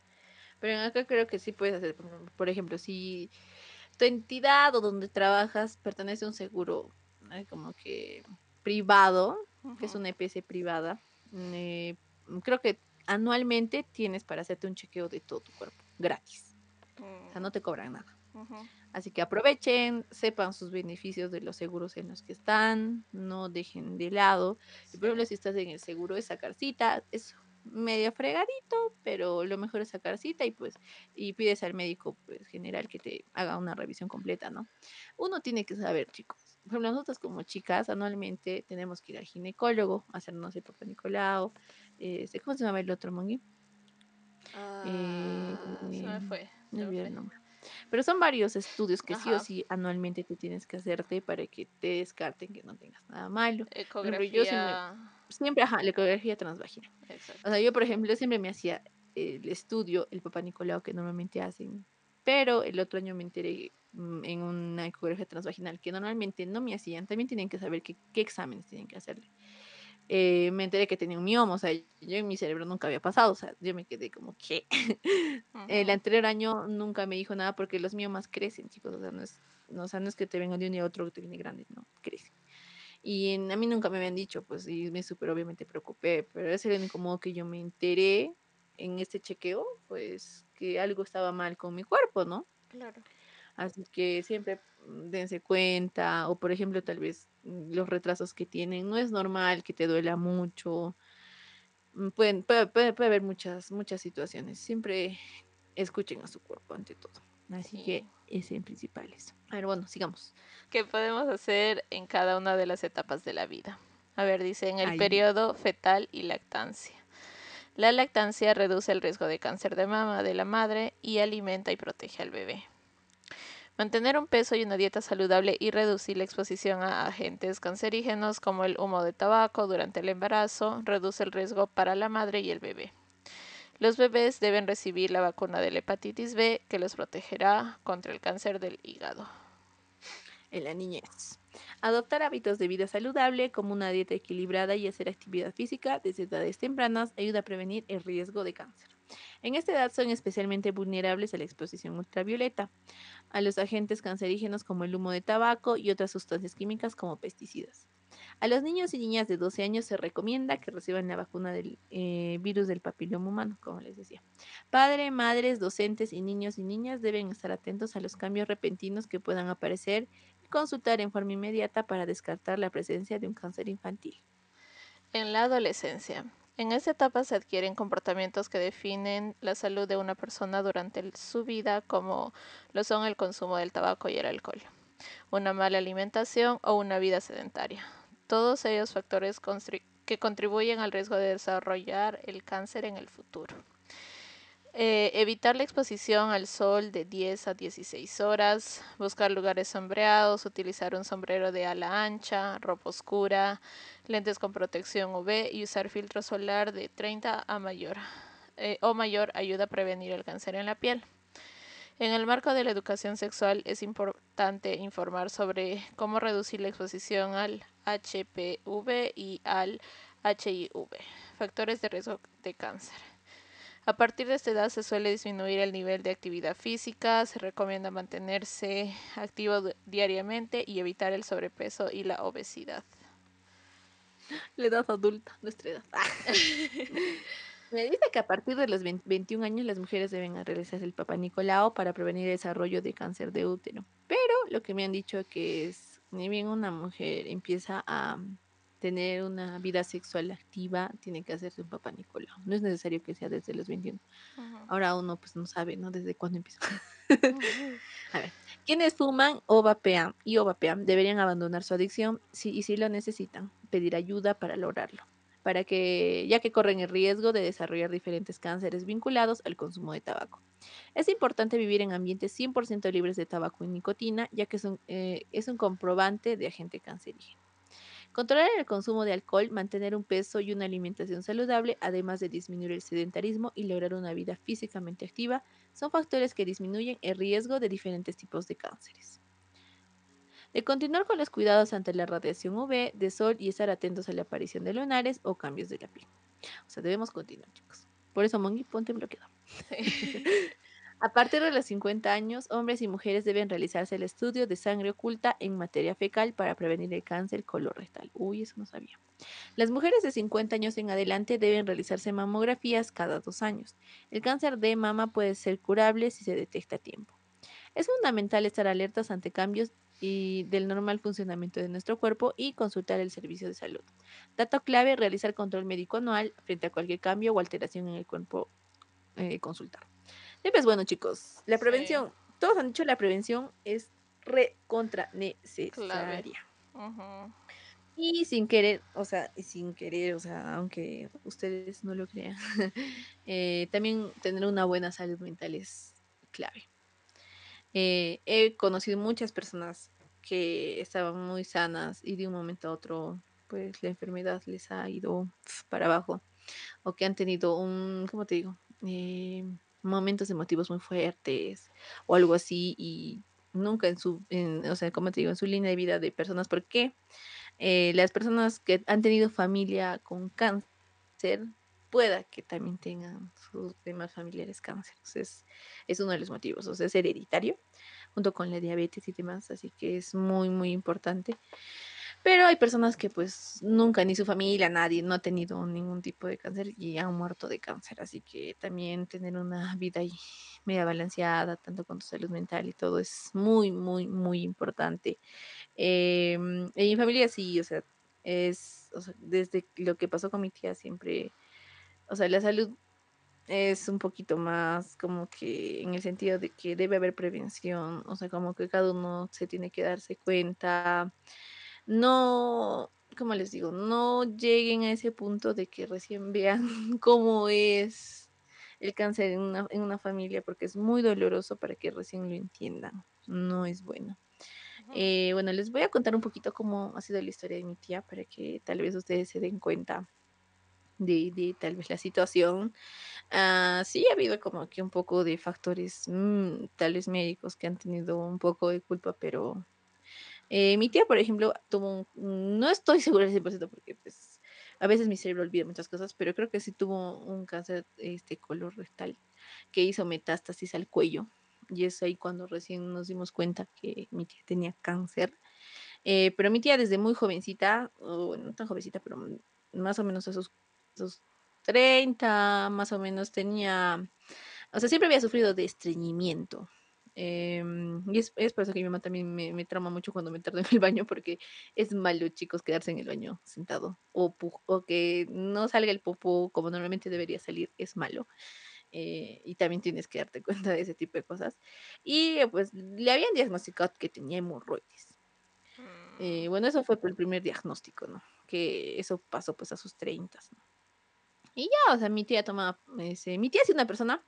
pero en acá creo que sí puedes hacer, por ejemplo, si tu entidad o donde trabajas pertenece a un seguro como que privado, que es una EPS privada. Eh, creo que anualmente tienes para hacerte un chequeo de todo tu cuerpo, gratis. O sea, no te cobran nada. Así que aprovechen, sepan sus beneficios de los seguros en los que están, no dejen de lado. por ejemplo, si estás en el seguro de sacar cita, es medio fregadito, pero lo mejor es sacar cita y pues y pides al médico pues, general que te haga una revisión completa, ¿no? Uno tiene que saber, chicos, por ejemplo, nosotros como chicas anualmente tenemos que ir al ginecólogo, hacernos el papá Nicolau. Este, ¿Cómo se llama el otro, Mongi? Eh, se me fue. el nombre. Pero son varios estudios que sí o sí anualmente te tienes que hacerte para que te descarten que no tengas nada malo. Ecografía. siempre, ajá, la ecografía transvaginal. O sea, yo, por ejemplo, siempre me hacía el estudio, el papá Nicolau que normalmente hacen, pero el otro año me enteré Mm, en una ecografía transvaginal que normalmente no me hacían, también tienen que saber qué, qué exámenes tienen que hacerle. Eh, me enteré que tenía un mioma, o sea, yo en mi cerebro nunca había pasado, o sea, yo me quedé como que el anterior año nunca me dijo nada porque los miomas crecen, chicos, o sea, no es, no, o sea, no es que te venga de un día a otro que te viene grande, no, crecen. Y a mí nunca me habían dicho, pues, y me súper obviamente preocupé, pero es el único modo que yo me enteré en este chequeo, pues, que algo estaba mal con mi cuerpo, ¿no? Claro. Así que siempre mm, dense cuenta, o por ejemplo, tal vez mm, los retrasos que tienen, no es normal que te duela mucho. Mm, pueden, puede, puede, haber muchas, muchas situaciones. Siempre escuchen a su cuerpo ante todo. Así que es en principal eso. A ver, bueno, sigamos. ¿Qué podemos hacer en cada una de las etapas de la vida? A ver, dice en el periodo fetal y lactancia. La lactancia reduce el riesgo de cáncer de mama de la madre y alimenta y protege al bebé. Mantener un peso y una dieta saludable y reducir la exposición a agentes cancerígenos como el humo de tabaco durante el embarazo reduce el riesgo para la madre y el bebé. Los bebés deben recibir la vacuna de la hepatitis B que los protegerá contra el cáncer del hígado. En la niñez. Adoptar hábitos de vida saludable como una dieta equilibrada y hacer actividad física desde edades tempranas ayuda a prevenir el riesgo de cáncer. En esta edad son especialmente vulnerables a la exposición ultravioleta, a los agentes cancerígenos como el humo de tabaco y otras sustancias químicas como pesticidas. A los niños y niñas de 12 años se recomienda que reciban la vacuna del eh, virus del papiloma humano, como les decía. Padre, madres, docentes y niños y niñas deben estar atentos a los cambios repentinos que puedan aparecer y consultar en forma inmediata para descartar la presencia de un cáncer infantil. En la adolescencia, en esta etapa se adquieren comportamientos que definen la salud de una persona durante su vida, como lo son el consumo del tabaco y el alcohol, una mala alimentación o una vida sedentaria. Todos ellos factores que contribuyen al riesgo de desarrollar el cáncer en el futuro. Eh, evitar la exposición al sol de 10 a 16 horas, buscar lugares sombreados, utilizar un sombrero de ala ancha, ropa oscura, lentes con protección UV y usar filtro solar de 30 a mayor eh, o mayor ayuda a prevenir el cáncer en la piel. En el marco de la educación sexual es importante informar sobre cómo reducir la exposición al HPV y al HIV, factores de riesgo de cáncer. A partir de esta edad se suele disminuir el nivel de actividad física, se recomienda mantenerse activo diariamente y evitar el sobrepeso y la obesidad. La edad adulta, nuestra edad. Me dice que a partir de los 21 años las mujeres deben realizarse el papá Nicolau para prevenir el desarrollo de cáncer de útero. Pero lo que me han dicho que es ni bien una mujer empieza a tener una vida sexual activa, tiene que hacerse un papá Nicolau. No es necesario que sea desde los 21. Ahora uno pues no sabe, ¿no? Desde cuándo empieza. a ver, quienes fuman o vapean y o vapean deberían abandonar su adicción si, y si lo necesitan, pedir ayuda para lograrlo, para que, ya que corren el riesgo de desarrollar diferentes cánceres vinculados al consumo de tabaco. Es importante vivir en ambientes 100% libres de tabaco y nicotina, ya que es un, eh, es un comprobante de agente cancerígeno. Controlar el consumo de alcohol, mantener un peso y una alimentación saludable, además de disminuir el sedentarismo y lograr una vida físicamente activa, son factores que disminuyen el riesgo de diferentes tipos de cánceres. De continuar con los cuidados ante la radiación UV, de sol y estar atentos a la aparición de lunares o cambios de la piel. O sea, debemos continuar, chicos. Por eso, Mongi, ponte bloqueado. A partir de los 50 años, hombres y mujeres deben realizarse el estudio de sangre oculta en materia fecal para prevenir el cáncer colorectal. Uy, eso no sabía. Las mujeres de 50 años en adelante deben realizarse mamografías cada dos años. El cáncer de mama puede ser curable si se detecta a tiempo. Es fundamental estar alertas ante cambios y del normal funcionamiento de nuestro cuerpo y consultar el servicio de salud. Dato clave, realizar control médico anual frente a cualquier cambio o alteración en el cuerpo eh, consultar. Y pues bueno, chicos, la prevención, todos han dicho la prevención es re contra necesaria. Y sin querer, o sea, sin querer, o sea, aunque ustedes no lo crean, eh, también tener una buena salud mental es clave. Eh, he conocido muchas personas que estaban muy sanas y de un momento a otro, pues la enfermedad les ha ido para abajo o que han tenido un, ¿cómo te digo? Eh, momentos emotivos muy fuertes o algo así y nunca en su, o sea, como te digo, en su línea de vida de personas, porque eh, las personas que han tenido familia con cáncer, pueda que también tengan sus demás familiares cáncer. Es, es uno de los motivos, o sea, es hereditario, junto con la diabetes y demás, así que es muy, muy importante. Pero hay personas que pues nunca, ni su familia, nadie, no ha tenido ningún tipo de cáncer y han muerto de cáncer. Así que también tener una vida ahí media balanceada, tanto con tu salud mental y todo, es muy, muy, muy importante. Em, en mi familia sí, o sea, es, desde lo que pasó con mi tía siempre, o sea, la salud es un poquito más como que en el sentido de que debe haber prevención, o sea, como que cada uno se tiene que darse cuenta no, como les digo, no lleguen a ese punto de que recién vean cómo es el cáncer en una, en una familia, porque es muy doloroso para que recién lo entiendan. No es bueno. Eh, bueno, les voy a contar un poquito cómo ha sido la historia de mi tía para que tal vez ustedes se den cuenta de, de tal vez la situación. Uh, sí ha habido como que un poco de factores, mmm, tal vez médicos que han tenido un poco de culpa, pero eh, mi tía, por ejemplo, tuvo un, no estoy segura del 100% porque pues a veces mi cerebro olvida muchas cosas, pero creo que sí tuvo un cáncer este color rectal que hizo metástasis al cuello. Y es ahí cuando recién nos dimos cuenta que mi tía tenía cáncer. Eh, pero mi tía desde muy jovencita, o no tan jovencita, pero más o menos a sus, sus 30, más o menos tenía, o sea, siempre había sufrido de estreñimiento. Em, y es, por eso que mi mamá también me, me trama mucho cuando me tardo en el baño, porque es malo, chicos, quedarse en el baño sentado. O, o que no salga el popo como normalmente debería salir, es malo. Eh, y también tienes que darte cuenta de ese tipo de cosas. Y pues le habían diagnosticado que tenía hemorroides. Eh, mm. bueno, eso fue el primer diagnóstico, ¿no? Que eso pasó pues a sus 30, ¿no? Y ya, o sea, mi tía tomaba, ese, mi tía es una persona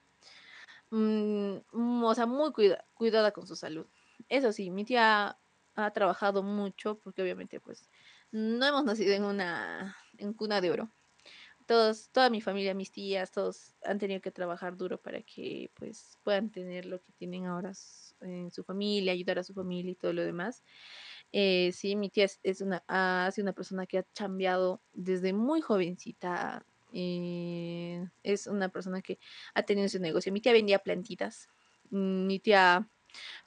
Mm, mm, o sea, muy cuidada con su salud. Eso sí, mi tía ha trabajado mucho porque obviamente pues no hemos nacido en una en cuna de oro. Todos, toda mi familia, mis tías, todos han tenido que trabajar duro para que pues puedan tener lo que tienen ahora en su familia, ayudar a su familia y todo lo demás. Eh, sí, mi tía es, una, ha sido una persona que ha cambiado desde muy jovencita, eh, es una persona que ha tenido su negocio. Mi tía vendía plantitas. Mm, mi tía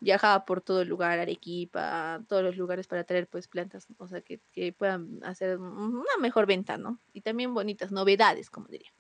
viajaba por todo el lugar, Arequipa, todos los lugares para traer pues plantas, o sea, que, puedan hacer una mejor venta, ¿no? Y también bonitas novedades, como diría.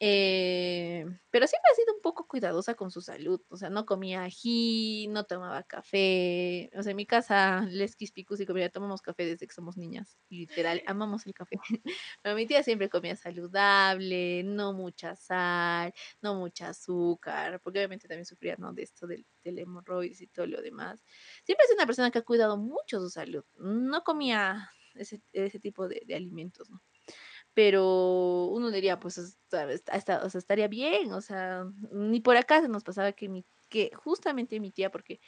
Eh, pero siempre ha sido un poco cuidadosa con su salud, o sea, no comía ají, no tomaba café, o sea, en mi casa, les quispicus y comida, tomamos café desde que somos niñas, literal, amamos el café, pero mi tía siempre comía saludable, no mucha sal, no mucha azúcar, porque obviamente también sufría, ¿no? De esto del, del hemorroides y todo lo demás. Siempre es una persona que ha cuidado mucho su salud, no comía ese, ese tipo de, de alimentos, ¿no? Pero uno diría, pues, o sea, estaría bien, o sea, ni por acá se nos pasaba que, mi, que justamente mi tía, porque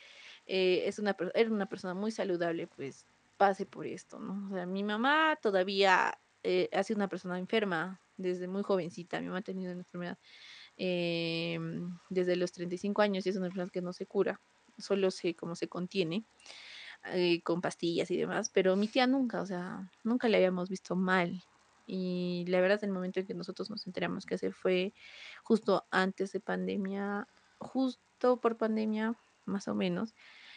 eh, es una, era una persona muy saludable, pues pase por esto, ¿no? O sea, mi mamá todavía eh, ha sido una persona enferma desde muy jovencita, mi mamá ha tenido una enfermedad eh, desde los 35 años y es una enfermedad que no se cura, solo se, como se contiene. Eh, con pastillas y demás, pero mi tía nunca, o sea, nunca le habíamos visto mal, y la verdad, el momento en que nosotros nos enteramos que hacer fue justo antes de pandemia, justo por pandemia, más o menos,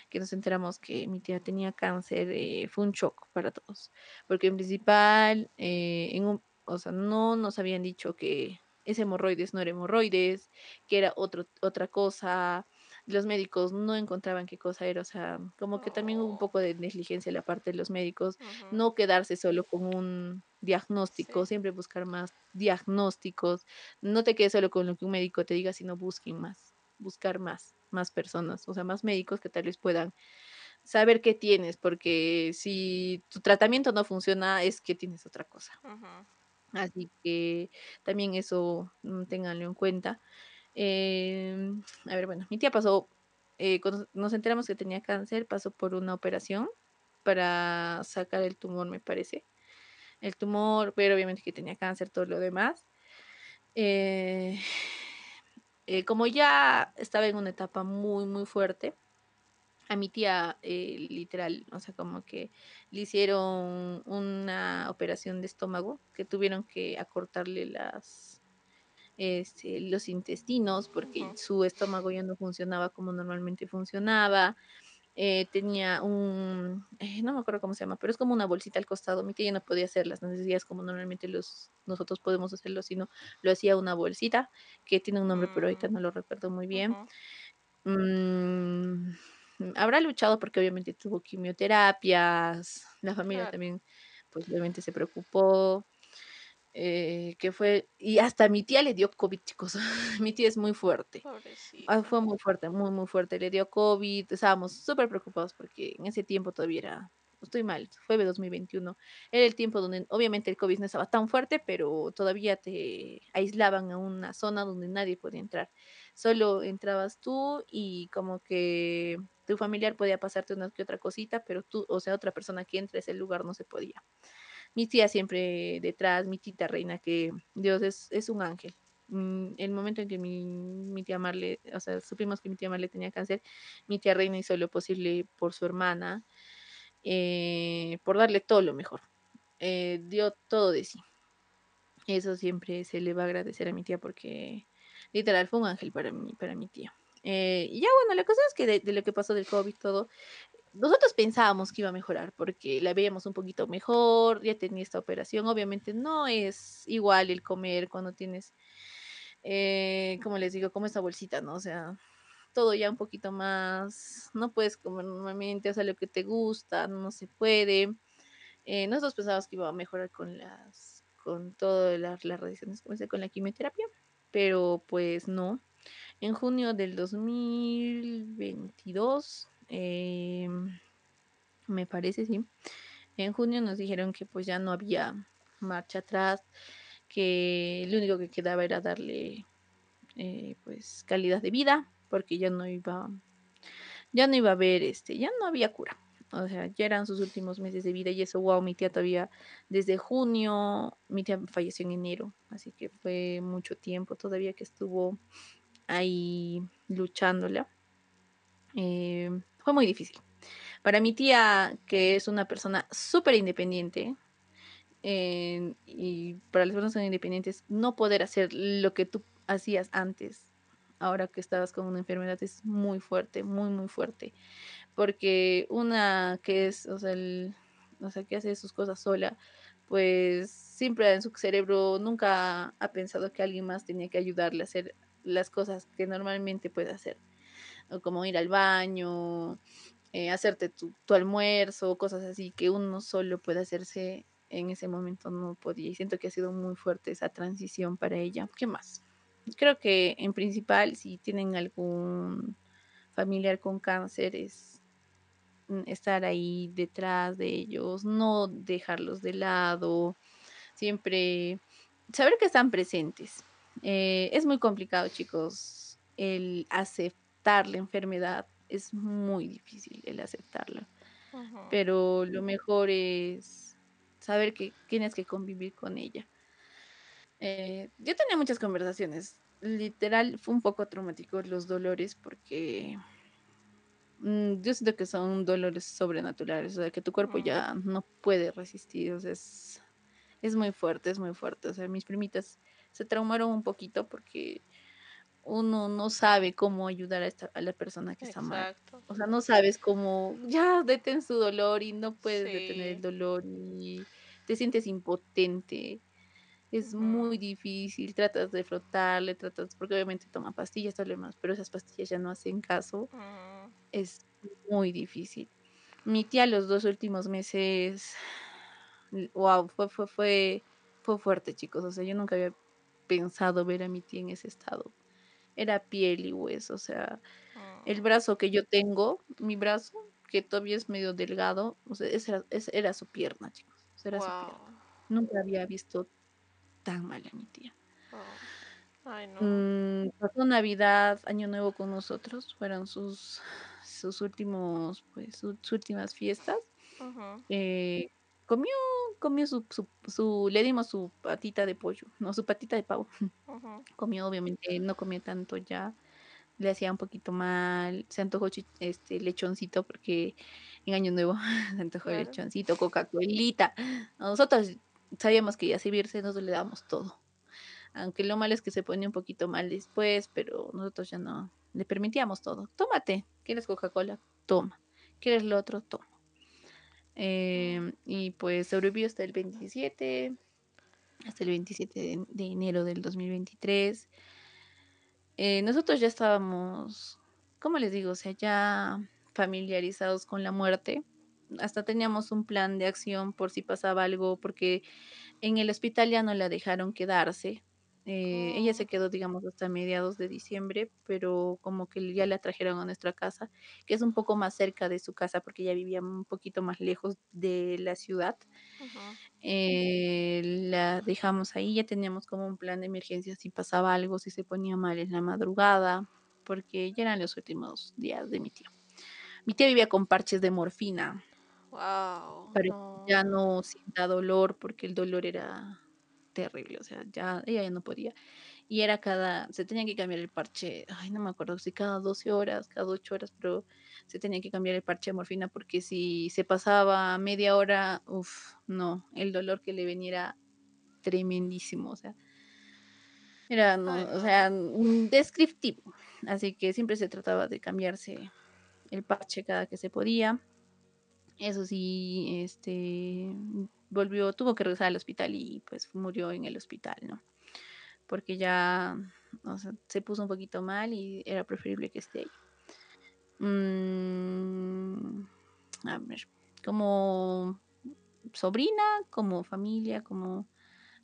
que nos enteramos que mi tía tenía cáncer, eh, fue un shock para todos. Porque en principal, eh, en un, o sea, no nos habían dicho que ese hemorroides no era hemorroides, que era otro, otra cosa. Los médicos no encontraban qué cosa era, o sea, como que también hubo un poco de negligencia en la parte de los médicos, no quedarse solo con un diagnóstico, Sí. siempre buscar más diagnósticos, no te quedes solo con lo que un médico te diga, sino busquen más, buscar más, más personas, o sea, más médicos que tal vez puedan saber qué tienes, porque si tu tratamiento no funciona es que tienes otra cosa. Así que también eso mm, ténganlo en cuenta. Em, a ver, bueno, mi tía pasó, eh, cuando nos enteramos que tenía cáncer, pasó por una operación para sacar el tumor, me parece el tumor, pero obviamente que tenía cáncer, todo lo demás. Eh, eh, como ya estaba en una etapa muy, muy fuerte, a mi tía, eh, literal, o sea, como que le hicieron una operación de estómago, que tuvieron que acortarle las, este, los intestinos porque su estómago ya no funcionaba como normalmente funcionaba eh, tenía un, eh, no me acuerdo cómo se llama, pero es como una bolsita al costado. Mi tía ya no podía hacer las necesidades como normalmente los, nosotros podemos hacerlo, sino lo hacía una bolsita que tiene un nombre, pero ahorita mm, no lo recuerdo muy bien. Mm, habrá luchado porque obviamente tuvo quimioterapias, la familia Claro, también, pues obviamente se preocupó. Eh, que fue, y hasta mi tía le dio COVID, chicos. mi tía es muy fuerte. Ah, fue muy fuerte, muy, muy fuerte. Le dio COVID, estábamos súper preocupados porque en ese tiempo todavía era, estoy mal, fue de 2021. Era el tiempo donde obviamente el COVID no estaba tan fuerte, pero todavía te aislaban a una zona donde nadie podía entrar. Solo entrabas tú y como que tu familiar podía pasarte una que otra cosita, pero tú, o sea, otra persona que entre a ese lugar no se podía. Mi tía siempre detrás, mi tita reina, que Dios es, es un ángel. Mm, El momento en que mi, mi tía Marle, o sea, supimos que mi tía Marle tenía cáncer, mi tía reina hizo lo posible por su hermana, eh, por darle todo lo mejor. Eh, dio todo de sí. Eso siempre se le va a agradecer a mi tía porque literal fue un ángel para mí, para mi tía. Eh, y ya bueno, la cosa es que de, de lo que pasó del COVID todo, nosotros pensábamos que iba a mejorar porque la veíamos un poquito mejor, ya tenía esta operación. Obviamente no es igual el comer cuando tienes, eh, como les digo, como esta bolsita, ¿no? O sea, todo ya un poquito más, no puedes comer normalmente, o sea, lo que te gusta, no se puede. Eh, nosotros pensábamos que iba a mejorar con las, con todas las, las radiaciones, con la quimioterapia, pero pues no. En junio del 2022, eh, me parece, sí. En junio nos dijeron que pues ya no había marcha atrás, que lo único que quedaba era darle eh, pues calidad de vida, porque ya no iba, ya no iba a haber, este, ya no había cura. O sea, ya eran sus últimos meses de vida y eso, wow, mi tía todavía desde junio, mi tía falleció en enero, así que fue mucho tiempo todavía que estuvo ahí luchándola. Eh, fue muy difícil. Para mi tía, que es una persona súper independiente, eh, y para las personas independientes, no poder hacer lo que tú hacías antes, ahora que estabas con una enfermedad, es muy fuerte, muy, muy fuerte. Porque una que es, o sea, el, o sea, que hace sus cosas sola, pues siempre en su cerebro nunca ha pensado que alguien más tenía que ayudarle a hacer las cosas que normalmente puede hacer, o como ir al baño, eh, hacerte tu, almuerzo, cosas así que uno solo puede hacerse en ese momento no podía. Y siento que ha sido muy fuerte esa transición para ella. ¿Qué más? Creo que en principal, si tienen algún familiar con cáncer, es mm, estar ahí detrás de ellos, no dejarlos de lado, siempre saber que están presentes. Eh, es muy complicado, chicos, el aceptar la enfermedad. Es muy difícil el aceptarlo. Pero lo mejor es saber que tienes que convivir con ella. Eh, yo tenía muchas conversaciones. Literal, fue un poco traumático los dolores porque mm, yo siento que son dolores sobrenaturales, o sea, que tu cuerpo ya no puede resistir, o sea, es, es muy fuerte, es muy fuerte. O sea, mis primitas se traumaron un poquito porque uno no sabe cómo ayudar a, esta, a la persona que está mal. O sea, no sabes cómo, ya detén su dolor y no puedes detener el dolor y te sientes impotente. Es muy difícil, tratas de frotarle, tratas, porque obviamente toma pastillas, tal más, pero esas pastillas ya no hacen caso. Es muy difícil. Mi tía los dos últimos meses, wow, fue, fue, fue, fue fuerte, chicos. O sea, yo nunca había pensado ver a mi tía en ese estado era piel y hueso, o sea, el mm. brazo que yo tengo, mi brazo, que todavía es medio delgado, o sea, esa, era su pierna, chicos, era su pierna. Nunca había visto tan mal a mi tía. Oh. Ay, no. Mm, pasó Navidad, Año Nuevo con nosotros, fueron sus, sus últimos, pues, sus, últimas fiestas. eh, comió, comió su, su, le dimos su patita de pollo, no, su patita de pavo. Comió, obviamente, no comió tanto ya, le hacía un poquito mal, se antojó este lechoncito porque en Año Nuevo se antojó lechoncito, Coca-Colita. Nosotros sabíamos que iba a servirse, nosotros le damos todo. Aunque lo malo es que se pone un poquito mal después, pero nosotros ya no le permitíamos todo. Tómate, ¿quieres Coca-Cola? Toma. ¿Quieres lo otro? Toma. Em, y pues sobrevivió hasta el 27, hasta el 27 de, enero del 2023. Eh, nosotros ya estábamos, ¿cómo les digo? O sea, ya familiarizados con la muerte. Hasta teníamos un plan de acción por si pasaba algo, porque en el hospital ya no la dejaron quedarse. Eh, ella se quedó, digamos, hasta mediados de diciembre, pero como que ya la trajeron a nuestra casa, que es un poco más cerca de su casa porque ella vivía un poquito más lejos de la ciudad. Eh, la dejamos ahí, ya teníamos como un plan de emergencia si pasaba algo, si se ponía mal en la madrugada, porque ya eran los últimos días de mi tío. Mi tía vivía con parches de morfina. Wow. Pero ya no sienta dolor porque el dolor era terrible, o sea, ya ella ya no podía. Y era cada, se tenía que cambiar el parche, ay, no me acuerdo si cada 12 horas, cada 8 horas, pero se tenía que cambiar el parche de morfina porque si se pasaba media hora, uff, no, el dolor que le venía era tremendísimo, o sea, era, no, o sea, descriptivo. Así que siempre se trataba de cambiarse el parche cada que se podía. Eso sí, este, volvió, tuvo que regresar al hospital y pues murió en el hospital, ¿no? Porque ya se puso un poquito mal y era preferible que esté ahí. Mm, a ver, como sobrina, como familia, como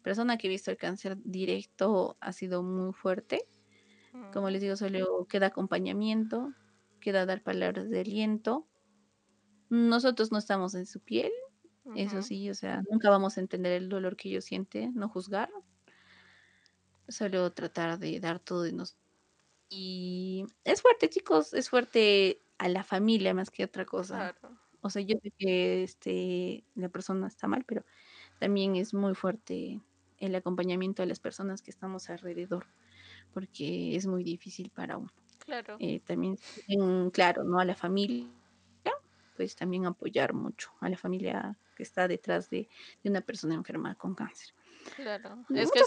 persona que ha visto el cáncer directo ha sido muy fuerte. Como les digo, solo queda acompañamiento, queda dar palabras de aliento. Nosotros no estamos en su piel, eso sí, o sea, nunca vamos a entender el dolor que ellos sienten, no juzgar, solo tratar de dar todo de nosotros. Y es fuerte, chicos, es fuerte a la familia más que otra cosa. O sea, yo sé que este, la persona está mal, pero también es muy fuerte el acompañamiento de las personas que estamos alrededor, porque es muy difícil para uno. Claro. Eh, también, claro, ¿no? A la familia, pues también apoyar mucho a la familia que está detrás de, una persona enferma con cáncer. Claro, es que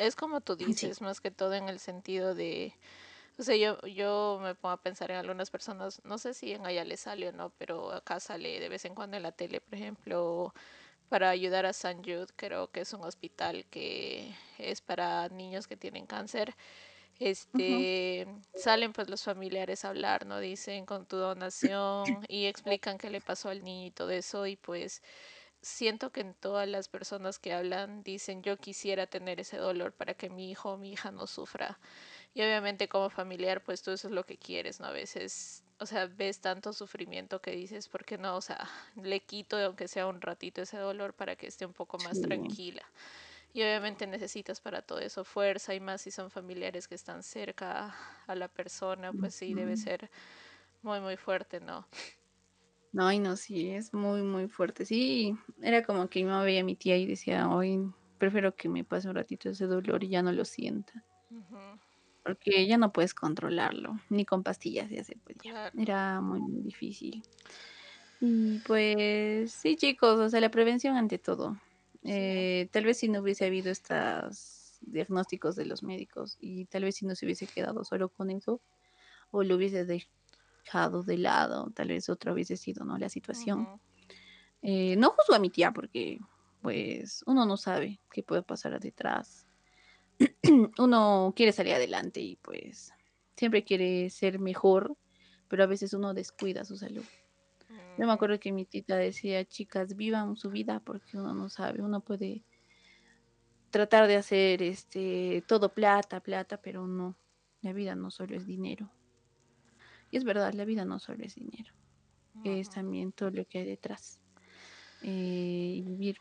es como, tú dices, más que todo en el sentido de, o sea, yo, yo me pongo a pensar en algunas personas, no sé si en allá le sale o no, pero acá sale de vez en cuando en la tele, por ejemplo, para ayudar a San Jude, creo que es un hospital que es para niños que tienen cáncer. Este, salen pues los familiares a hablar, ¿no? Dicen con tu donación y explican qué le pasó al niño y todo eso y pues siento que en todas las personas que hablan dicen yo quisiera tener ese dolor para que mi hijo o mi hija no sufra. Y obviamente como familiar pues tú eso es lo que quieres, ¿no? A veces, o sea, ves tanto sufrimiento que dices, ¿por qué no? O sea, le quito aunque sea un ratito ese dolor para que esté un poco más tranquila. Y obviamente necesitas para todo eso fuerza y más si son familiares que están cerca a la persona, pues sí, debe ser muy, muy fuerte, ¿no? No, y no, sí, es muy, muy fuerte. Sí, era como que mi mamá veía a mi tía y decía, hoy prefiero que me pase un ratito ese dolor y ya no lo sienta. Porque ya no puedes controlarlo, ni con pastillas ya se podía. Era muy, muy difícil. Y pues sí, chicos, o sea, la prevención ante todo. Eh, tal vez si no hubiese habido estos diagnósticos de los médicos y tal vez si no se hubiese quedado solo con eso o lo hubiese dejado de lado, tal vez otra hubiese sido, ¿no? La situación. Eh, no juzgo a mi tía porque, pues, uno no sabe qué puede pasar detrás. uno quiere salir adelante y, pues, siempre quiere ser mejor, pero a veces uno descuida su salud. Yo me acuerdo que mi tita decía, chicas, vivan su vida porque uno no sabe, uno puede tratar de hacer este todo plata, plata, pero no, la vida no solo es dinero. Y es verdad, la vida no solo es dinero, es también todo lo que hay detrás. Eh, vivir,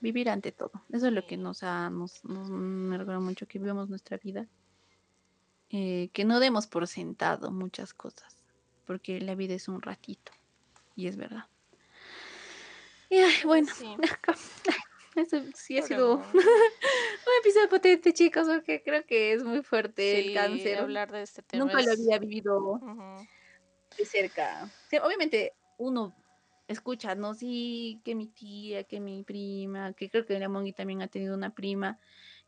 vivir ante todo. Eso es lo que nos ha, nos, nos me recuerda mucho que vivamos nuestra vida. Eh, que no demos por sentado muchas cosas, porque la vida es un ratito, y es verdad. Y bueno, sí. Eso sí ha sido un episodio potente, chicos, porque creo que es muy fuerte el cáncer. hablar de este tema. Nunca lo había vivido de cerca. obviamente uno escucha, ¿no? Sí, que mi tía, que mi prima, que creo que la Mongi también ha tenido una prima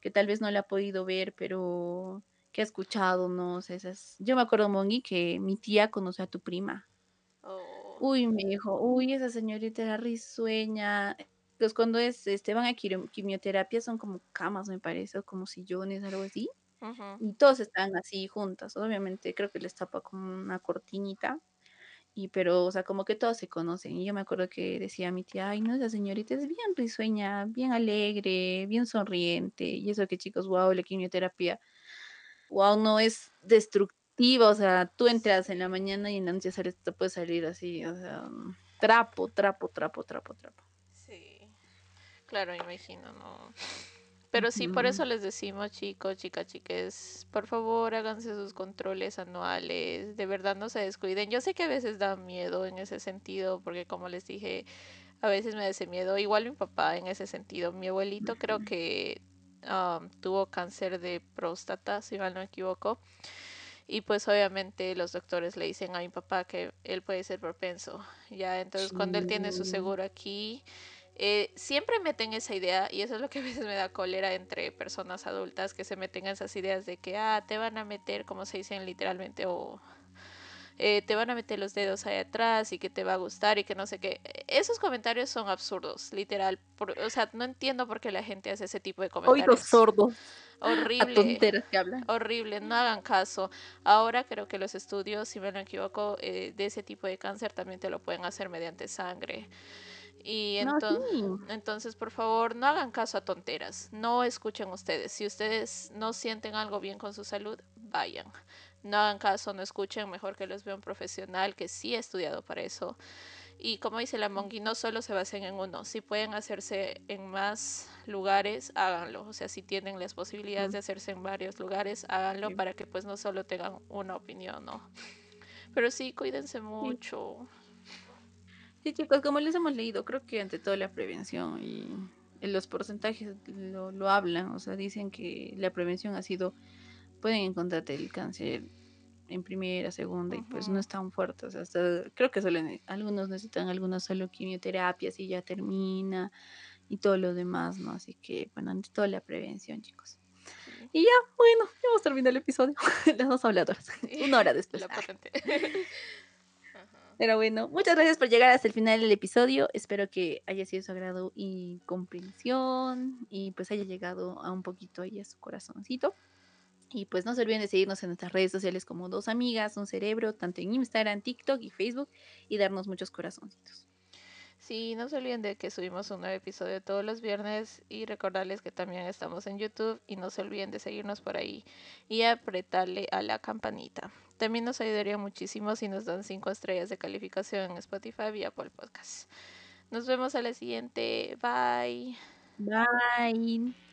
que tal vez no la ha podido ver, pero que ha escuchado, ¿no? esas... Yo me acuerdo, Mongi, que mi tía conoce a tu prima. Uy, me dijo, uy, esa señorita era risueña, pues cuando es, este, van a quimioterapia son como camas, me parece, o como sillones, algo así. Y todos están así juntas. Obviamente creo que les tapa como una cortinita. Y pero, o sea, como que todos se conocen. Y yo me acuerdo que decía mi tía, ay, no, esa señorita es bien risueña, bien alegre, bien sonriente. Y eso que chicos, wow, la quimioterapia, wow, no es destructiva. O sea, tú entras en la mañana y en la noche sales, te puedes salir así, o sea, trapo, trapo, trapo, trapo, trapo. Claro, imagino, ¿no? Pero sí, por eso les decimos, chicos, chicas, chiques, por favor háganse sus controles anuales, de verdad no se descuiden. Yo sé que a veces da miedo en ese sentido, porque como les dije, a veces me da ese miedo. Igual mi papá en ese sentido. Mi abuelito creo que tuvo cáncer de próstata, si mal no me equivoco. Y pues obviamente los doctores le dicen a mi papá que él puede ser propenso. Ya, entonces cuando él tiene su seguro aquí eh, siempre meten esa idea, y eso es lo que a veces me da cólera entre personas adultas, que se meten esas ideas de que, ah, te van a meter, como se dicen literalmente, o eh, te van a meter los dedos ahí atrás y que te va a gustar y que no sé qué. Esos comentarios son absurdos, literal. o sea, no entiendo por qué la gente hace ese tipo de comentarios. Oídos sordos. Horrible. que hablan. Horrible, no hagan caso. Ahora creo que los estudios, si me no equivoco, eh, de ese tipo de cáncer también te lo pueden hacer mediante sangre. Y entonces, por favor, no hagan caso a tonteras, no escuchen ustedes. Si ustedes no sienten algo bien con su salud, vayan. No hagan caso, no escuchen, mejor que los vea un profesional que sí ha estudiado para eso. Y como dice la Mongi, no solo se basen en uno, si pueden hacerse en más lugares, háganlo. O sea, si tienen las posibilidades de hacerse en varios lugares, háganlo para que pues no solo tengan una opinión, ¿no? Pero sí, cuídense mucho. Sí, chicos, como les hemos leído, creo que ante todo la prevención y los porcentajes lo, lo hablan, o sea, dicen que la prevención ha sido, pueden encontrarte el cáncer en primera, segunda, y pues no es tan fuerte, o sea, creo que solo algunos necesitan algunas solo quimioterapias y ya termina, y todo lo demás, ¿no? Así que, bueno, ante todo la prevención, chicos. Y ya, bueno, ya hemos terminado el episodio. Las dos habladoras. Una hora después. La Pero bueno, muchas gracias por llegar hasta el final del episodio. Espero que haya sido su agrado y comprensión y pues haya llegado a un poquito ahí a su corazoncito. Y pues no se olviden de seguirnos en nuestras redes sociales como Dos Amigas, Un Cerebro, tanto en Instagram, TikTok y Facebook y darnos muchos corazoncitos. Sí, no se olviden de que subimos un nuevo episodio todos los viernes y recordarles que también estamos en YouTube y no se olviden de seguirnos por ahí y apretarle a la campanita. También nos ayudaría muchísimo si nos dan 5 estrellas de calificación en Spotify y Apple Podcast. Nos vemos a la siguiente. Bye. Bye.